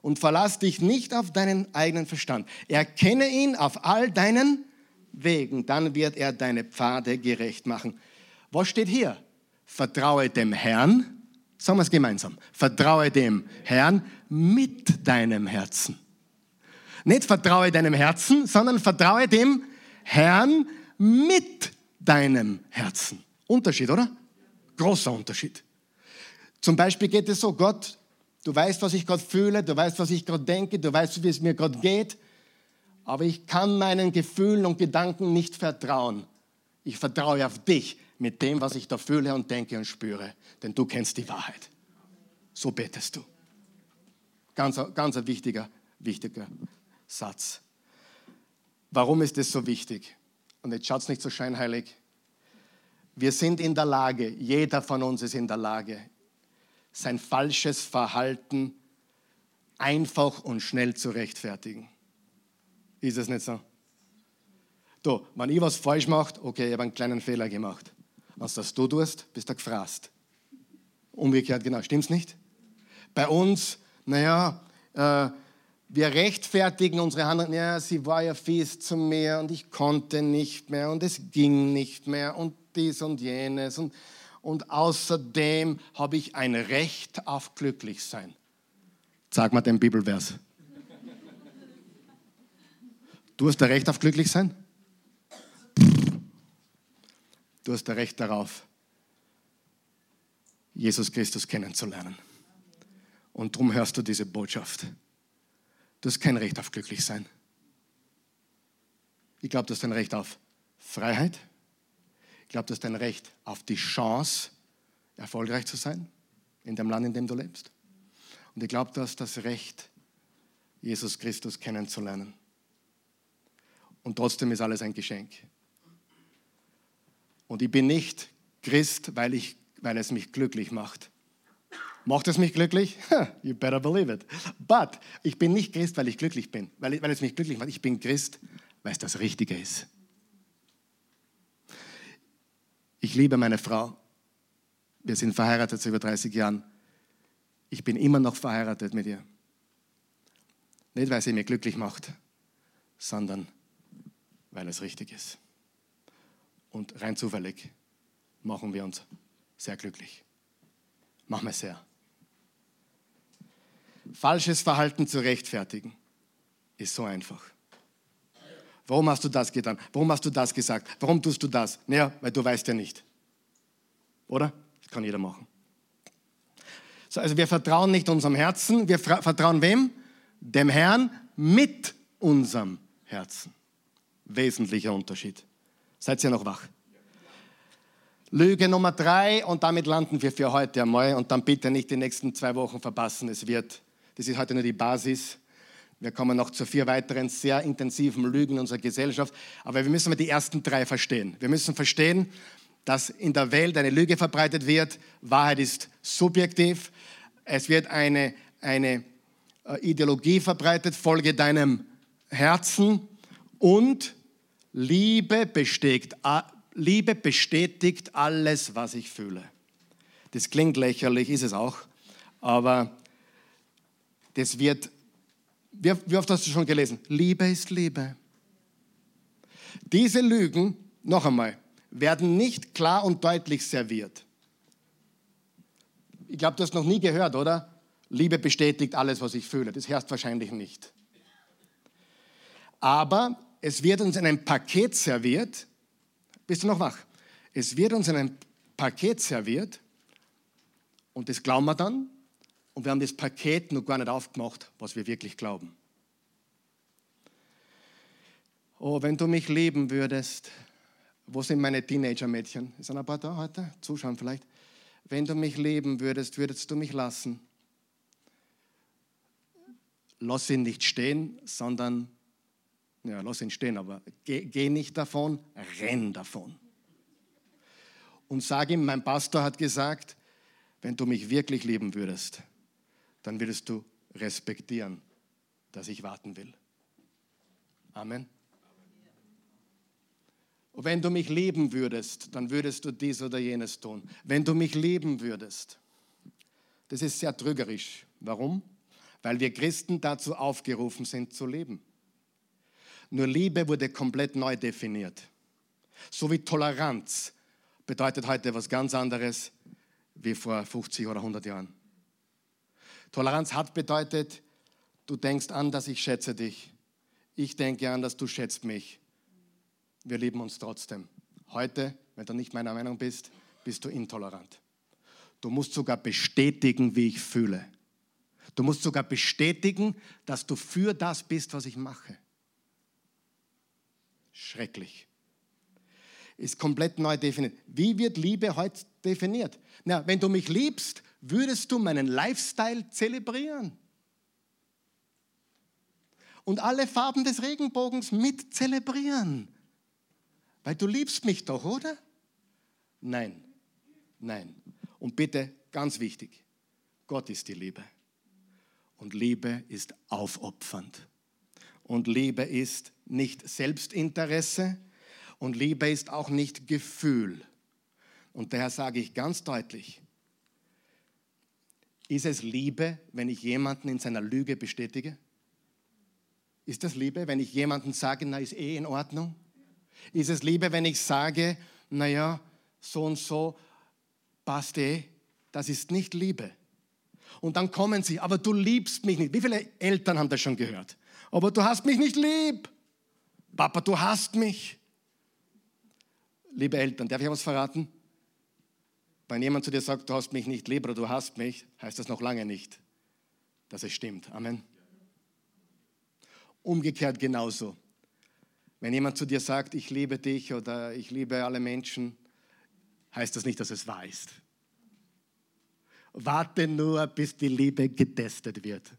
Und verlass dich nicht auf deinen eigenen Verstand. Erkenne ihn auf all deinen Wegen, dann wird er deine Pfade gerecht machen. Was steht hier? Vertraue dem Herrn, sagen wir es gemeinsam, vertraue dem Herrn mit deinem Herzen. Nicht vertraue deinem Herzen, sondern vertraue dem Herrn mit deinem Herzen. Unterschied, oder? Großer Unterschied. Zum Beispiel geht es so, Gott, du weißt, was ich gerade fühle, du weißt, was ich gerade denke, du weißt, wie es mir gerade geht, aber ich kann meinen Gefühlen und Gedanken nicht vertrauen. Ich vertraue auf dich mit dem, was ich da fühle und denke und spüre, denn du kennst die Wahrheit. So betest du. Ganz, ganz ein wichtiger, wichtiger Satz. Warum ist das so wichtig? Und jetzt schaut es nicht so scheinheilig. Wir sind in der Lage, jeder von uns ist in der Lage, sein falsches Verhalten einfach und schnell zu rechtfertigen. Ist es nicht so? Du, wenn ich was falsch mache, okay, ich habe einen kleinen Fehler gemacht. Was das du tust, bist du gefrasst. Umgekehrt genau, stimmt's nicht? Bei uns, naja, äh, wir rechtfertigen unsere Handlung, ja, sie war ja fies zu mir und ich konnte nicht mehr und es ging nicht mehr und dies und jenes und, und außerdem habe ich ein Recht auf Glücklichsein. Sag mal den Bibelvers. Du hast ein Recht auf Glücklichsein? Du hast ein Recht darauf, Jesus Christus kennenzulernen. Und darum hörst du diese Botschaft. Du hast kein Recht auf Glücklichsein. Ich glaube, du hast ein Recht auf Freiheit. Ich glaube, du hast ein Recht auf die Chance, erfolgreich zu sein in dem Land, in dem du lebst. Und ich glaube, du hast das Recht, Jesus Christus kennenzulernen. Und trotzdem ist alles ein Geschenk. Und ich bin nicht Christ, weil, ich, weil es mich glücklich macht. Macht es mich glücklich? You better believe it. But ich bin nicht Christ, weil ich glücklich bin, weil, weil es mich glücklich macht. Ich bin Christ, weil es das Richtige ist. Ich liebe meine Frau. Wir sind verheiratet seit über 30 Jahren. Ich bin immer noch verheiratet mit ihr. Nicht, weil sie mich glücklich macht, sondern weil es richtig ist. Und rein zufällig machen wir uns sehr glücklich. Machen wir sehr. Falsches Verhalten zu rechtfertigen ist so einfach. Warum hast du das getan? Warum hast du das gesagt? Warum tust du das? Naja, weil du weißt ja nicht. Oder? Das kann jeder machen. So, also wir vertrauen nicht unserem Herzen, wir vertrauen wem? Dem Herrn mit unserem Herzen. Wesentlicher Unterschied. Seid ihr noch wach? Lüge Nummer drei und damit landen wir für heute einmal und dann bitte nicht die nächsten zwei Wochen verpassen. Es wird das ist heute nur die Basis. Wir kommen noch zu vier weiteren sehr intensiven Lügen unserer Gesellschaft. Aber wir müssen mal die ersten drei verstehen. Wir müssen verstehen, dass in der Welt eine Lüge verbreitet wird. Wahrheit ist subjektiv. Es wird eine, eine äh, Ideologie verbreitet. Folge deinem Herzen. Und Liebe bestätigt, Liebe bestätigt alles, was ich fühle. Das klingt lächerlich, ist es auch. Aber das wird, wie, oft hast du schon gelesen? Liebe ist Liebe. Diese Lügen, noch einmal, werden nicht klar und deutlich serviert. Ich glaube, du hast noch nie gehört, oder? Liebe bestätigt alles, was ich fühle. Das hörst wahrscheinlich nicht. Aber es wird uns in einem Paket serviert. Bist du noch wach? Es wird uns in einem Paket serviert und das glauben wir dann. Und wir haben das Paket noch gar nicht aufgemacht, was wir wirklich glauben. Oh, wenn du mich lieben würdest, wo sind meine Teenager-Mädchen? Sind ein paar da heute? Zuschauen vielleicht. Wenn du mich lieben würdest, würdest du mich lassen. Lass ihn nicht stehen, sondern, ja, lass ihn stehen, aber geh, geh nicht davon, renn davon. Und sag ihm, mein Pastor hat gesagt, wenn du mich wirklich lieben würdest, dann würdest du respektieren, dass ich warten will. Amen. Und wenn du mich lieben würdest, dann würdest du dies oder jenes tun. Wenn du mich lieben würdest. Das ist sehr trügerisch. Warum? Weil wir Christen dazu aufgerufen sind zu leben. Nur Liebe wurde komplett neu definiert. So wie Toleranz bedeutet heute was ganz anderes wie vor 50 oder 100 Jahren. Toleranz hat bedeutet, du denkst an, dass ich schätze dich. Ich denke an, dass du schätzt mich wir lieben uns trotzdem. Heute, wenn du nicht meiner Meinung bist, bist du intolerant. Du musst sogar bestätigen, wie ich fühle. Du musst sogar bestätigen, dass du für das bist, was ich mache. Schrecklich. Ist komplett neu definiert. Wie wird Liebe heute definiert? Na, wenn du mich liebst, würdest du meinen Lifestyle zelebrieren. Und alle Farben des Regenbogens mit zelebrieren. Weil du liebst mich doch, oder? Nein, nein. Und bitte, ganz wichtig, Gott ist die Liebe. Und Liebe ist aufopfernd. Und Liebe ist nicht Selbstinteresse und Liebe ist auch nicht Gefühl. Und daher sage ich ganz deutlich, ist es Liebe, wenn ich jemanden in seiner Lüge bestätige? Ist das Liebe, wenn ich jemanden sage, na ist eh in Ordnung? Ist es Liebe, wenn ich sage, naja, so und so passt eh? Das ist nicht Liebe. Und dann kommen sie, aber du liebst mich nicht. Wie viele Eltern haben das schon gehört? Aber du hast mich nicht lieb. Papa, du hast mich. Liebe Eltern, darf ich was verraten? Wenn jemand zu dir sagt, du hast mich nicht lieb oder du hast mich, heißt das noch lange nicht, dass es stimmt. Amen. Umgekehrt genauso. Wenn jemand zu dir sagt, ich liebe dich oder ich liebe alle Menschen, heißt das nicht, dass es wahr ist. Warte nur, bis die Liebe getestet wird.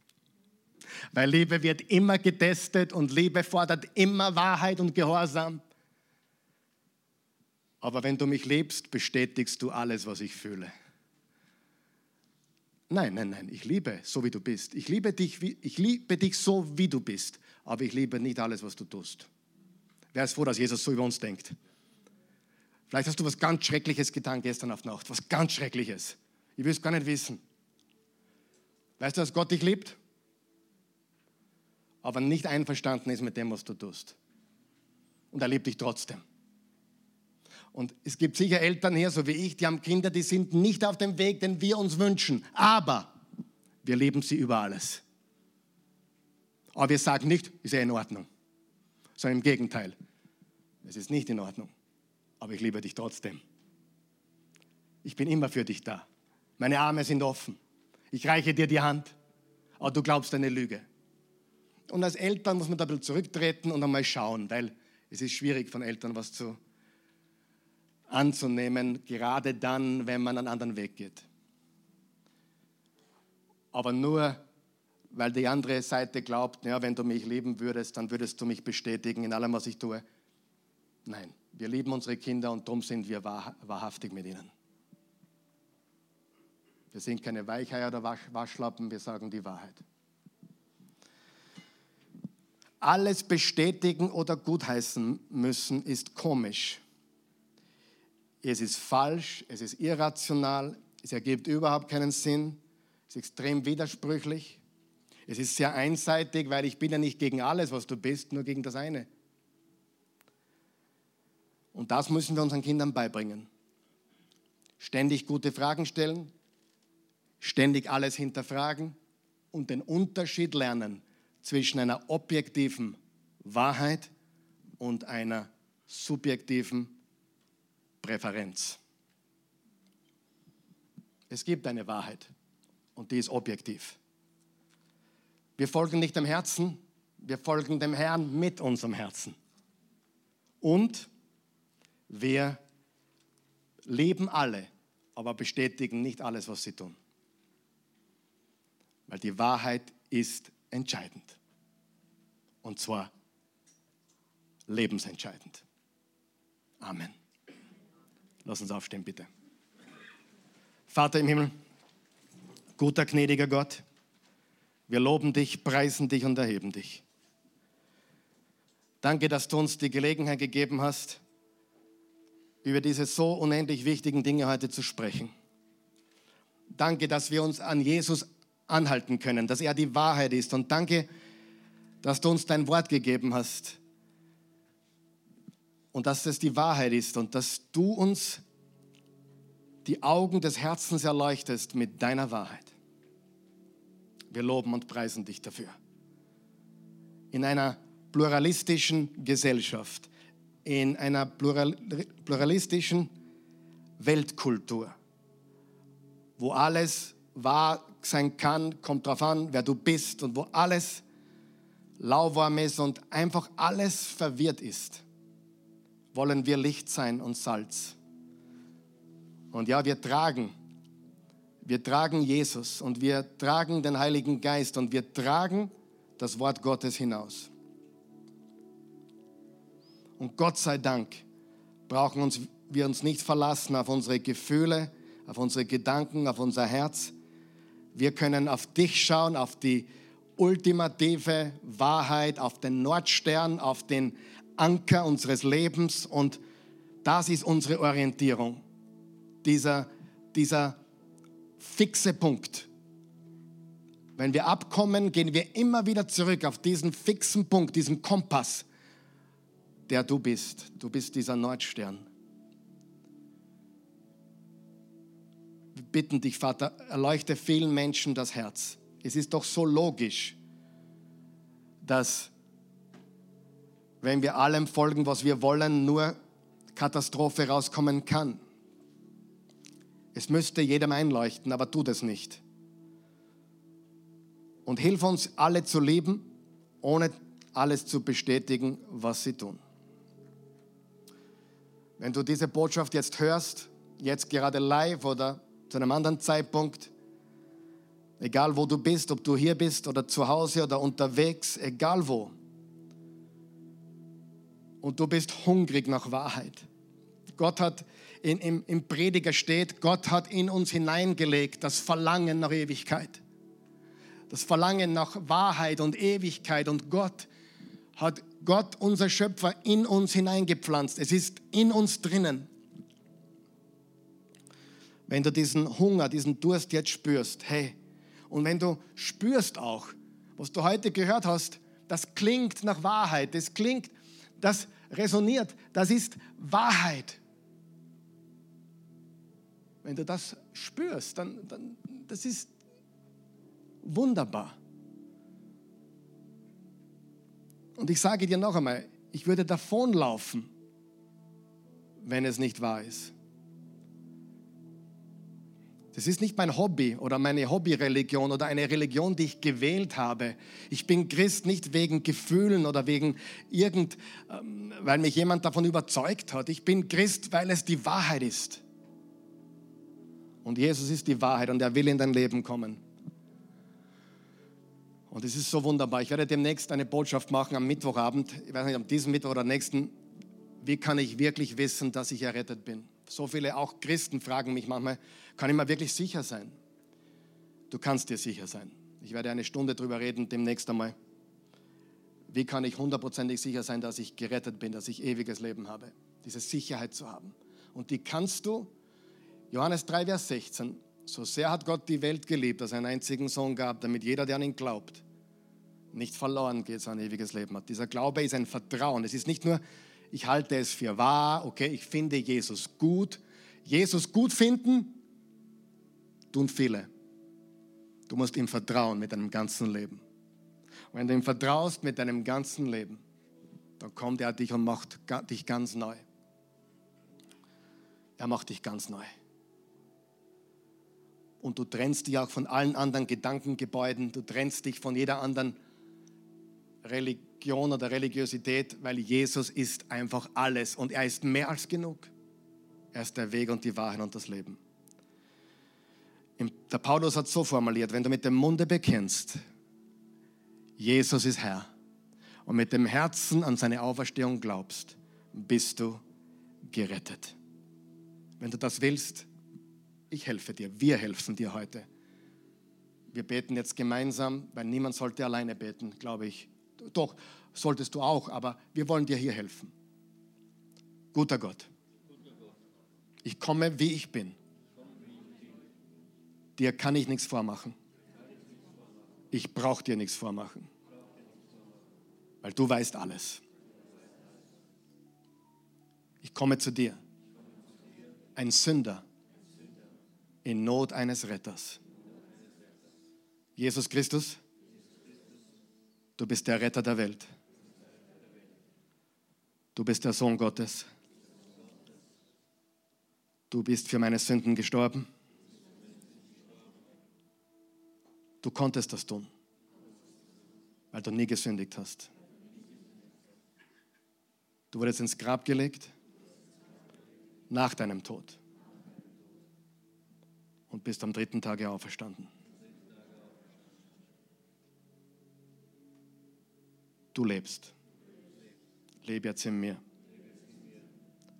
Weil Liebe wird immer getestet und Liebe fordert immer Wahrheit und Gehorsam. Aber wenn du mich liebst, bestätigst du alles, was ich fühle. Nein, nein, nein, ich liebe so, wie du bist. Ich liebe dich, ich liebe dich so, wie du bist. Aber ich liebe nicht alles, was du tust. Wer ist froh, dass Jesus so über uns denkt? Vielleicht hast du was ganz Schreckliches getan gestern auf Nacht. Was ganz Schreckliches. Ich will es gar nicht wissen. Weißt du, dass Gott dich liebt? Aber nicht einverstanden ist mit dem, was du tust. Und er liebt dich trotzdem. Und es gibt sicher Eltern hier, so wie ich, die haben Kinder, die sind nicht auf dem Weg, den wir uns wünschen. Aber wir lieben sie über alles. Aber wir sagen nicht, ist ja in Ordnung. Sondern im Gegenteil. Es ist nicht in Ordnung, aber ich liebe dich trotzdem. Ich bin immer für dich da. Meine Arme sind offen. Ich reiche dir die Hand, aber du glaubst eine Lüge. Und als Eltern muss man da ein bisschen zurücktreten und einmal schauen, weil es ist schwierig von Eltern was zu anzunehmen, gerade dann, wenn man einen anderen Weg geht. Aber nur, weil die andere Seite glaubt, ja, wenn du mich lieben würdest, dann würdest du mich bestätigen in allem, was ich tue. Nein, wir lieben unsere Kinder und darum sind wir wahrhaftig mit ihnen. Wir sind keine Weicheier oder Waschlappen, wir sagen die Wahrheit. Alles bestätigen oder gutheißen müssen ist komisch. Es ist falsch, es ist irrational, es ergibt überhaupt keinen Sinn, es ist extrem widersprüchlich. Es ist sehr einseitig, weil ich bin ja nicht gegen alles, was du bist, nur gegen das eine. Und das müssen wir unseren Kindern beibringen. Ständig gute Fragen stellen, ständig alles hinterfragen und den Unterschied lernen zwischen einer objektiven Wahrheit und einer subjektiven Präferenz. Es gibt eine Wahrheit und die ist objektiv. Wir folgen nicht dem Herzen, wir folgen dem Herrn mit unserem Herzen. Und wir leben alle, aber bestätigen nicht alles, was sie tun. Weil die Wahrheit ist entscheidend. Und zwar lebensentscheidend. Amen. Lass uns aufstehen, bitte. Vater im Himmel, guter, gnädiger Gott, wir loben dich, preisen dich und erheben dich. Danke, dass du uns die Gelegenheit gegeben hast, über diese so unendlich wichtigen Dinge heute zu sprechen. Danke, dass wir uns an Jesus anhalten können, dass er die Wahrheit ist. Und danke, dass du uns dein Wort gegeben hast und dass es die Wahrheit ist und dass du uns die Augen des Herzens erleuchtest mit deiner Wahrheit. Wir loben und preisen dich dafür. In einer pluralistischen Gesellschaft, in einer plural, pluralistischen Weltkultur, wo alles wahr sein kann, kommt darauf an, wer du bist und wo alles lauwarm ist und einfach alles verwirrt ist, wollen wir Licht sein und Salz. Und ja, wir tragen, wir tragen Jesus und wir tragen den Heiligen Geist und wir tragen das Wort Gottes hinaus. Und Gott sei Dank brauchen uns, wir uns nicht verlassen auf unsere Gefühle, auf unsere Gedanken, auf unser Herz. Wir können auf dich schauen, auf die ultimative Wahrheit, auf den Nordstern, auf den Anker unseres Lebens und das ist unsere Orientierung. Dieser, dieser fixe Punkt. Wenn wir abkommen, gehen wir immer wieder zurück auf diesen fixen Punkt, diesen Kompass, der du bist. Du bist dieser Nordstern. Wir bitten dich, Vater, erleuchte vielen Menschen das Herz. Es ist doch so logisch, dass wenn wir allem folgen, was wir wollen, nur Katastrophe rauskommen kann. Es müsste jedem einleuchten, aber tut es nicht. Und hilf uns alle zu lieben, ohne alles zu bestätigen, was sie tun. Wenn du diese Botschaft jetzt hörst, jetzt gerade live oder zu einem anderen Zeitpunkt, egal wo du bist, ob du hier bist oder zu Hause oder unterwegs, egal wo, und du bist hungrig nach Wahrheit. Gott hat in, im, im Prediger steht, Gott hat in uns hineingelegt das Verlangen nach Ewigkeit. Das Verlangen nach Wahrheit und Ewigkeit und Gott hat Gott, unser Schöpfer, in uns hineingepflanzt. Es ist in uns drinnen. Wenn du diesen Hunger, diesen Durst jetzt spürst, hey, und wenn du spürst auch, was du heute gehört hast, das klingt nach Wahrheit, das klingt, das resoniert, das ist Wahrheit. Wenn du das spürst, dann, dann das ist wunderbar. Und ich sage dir noch einmal, ich würde davonlaufen, wenn es nicht wahr ist. Das ist nicht mein Hobby oder meine Hobbyreligion oder eine Religion, die ich gewählt habe. Ich bin Christ nicht wegen Gefühlen oder wegen irgend, ähm, weil mich jemand davon überzeugt hat. Ich bin Christ, weil es die Wahrheit ist. Und Jesus ist die Wahrheit und er will in dein Leben kommen. Und es ist so wunderbar. Ich werde demnächst eine Botschaft machen am Mittwochabend. Ich weiß nicht, am diesem Mittwoch oder nächsten. Wie kann ich wirklich wissen, dass ich errettet bin? So viele auch Christen fragen mich manchmal, kann ich mir wirklich sicher sein? Du kannst dir sicher sein. Ich werde eine Stunde darüber reden, demnächst einmal. Wie kann ich hundertprozentig sicher sein, dass ich gerettet bin, dass ich ewiges Leben habe? Diese Sicherheit zu haben. Und die kannst du, Johannes 3, Vers 16, so sehr hat Gott die Welt geliebt, dass er einen einzigen Sohn gab, damit jeder, der an ihn glaubt, nicht verloren geht, sondern ewiges Leben hat. Dieser Glaube ist ein Vertrauen. Es ist nicht nur ich halte es für wahr, okay, ich finde Jesus gut. Jesus gut finden, tun viele. Du musst ihm vertrauen mit deinem ganzen Leben. Wenn du ihm vertraust mit deinem ganzen Leben, dann kommt er dich und macht dich ganz neu. Er macht dich ganz neu. Und du trennst dich auch von allen anderen Gedankengebäuden, du trennst dich von jeder anderen Religion oder Religiosität, weil Jesus ist einfach alles und er ist mehr als genug. Er ist der Weg und die Wahrheit und das Leben. Der Paulus hat so formuliert, wenn du mit dem Munde bekennst, Jesus ist Herr, und mit dem Herzen an seine Auferstehung glaubst, bist du gerettet. Wenn du das willst, ich helfe dir, wir helfen dir heute. Wir beten jetzt gemeinsam, weil niemand sollte alleine beten, glaube ich. Doch, solltest du auch, aber wir wollen dir hier helfen. Guter Gott, ich komme, wie ich bin. Dir kann ich nichts vormachen. Ich brauche dir nichts vormachen, weil du weißt alles. Ich komme zu dir, ein Sünder in Not eines Retters. Jesus Christus, du bist der Retter der Welt. Du bist der Sohn Gottes. Du bist für meine Sünden gestorben. Du konntest das tun, weil du nie gesündigt hast. Du wurdest ins Grab gelegt nach deinem Tod und bist am dritten Tage auferstanden. Du lebst. Lebe jetzt in mir.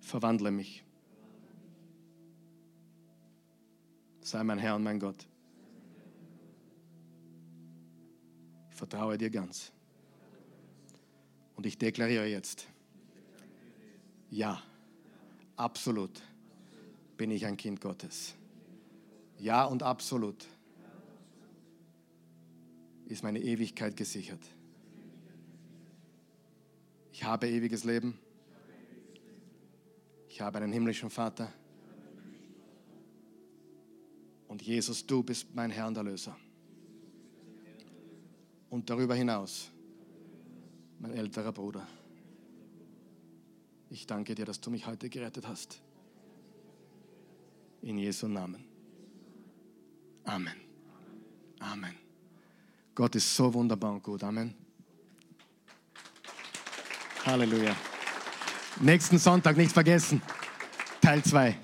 Verwandle mich. Sei mein Herr und mein Gott. Ich vertraue dir ganz. Und ich deklariere jetzt, ja, absolut bin ich ein Kind Gottes. Ja und absolut ist meine Ewigkeit gesichert. Ich habe ewiges Leben. Ich habe einen himmlischen Vater. Und Jesus, du bist mein Herr und Erlöser. Und darüber hinaus, mein älterer Bruder. Ich danke dir, dass du mich heute gerettet hast. In Jesu Namen. Amen. Amen. Gott ist so wunderbar und gut. Amen. Halleluja. Nächsten Sonntag nicht vergessen. Teil 2.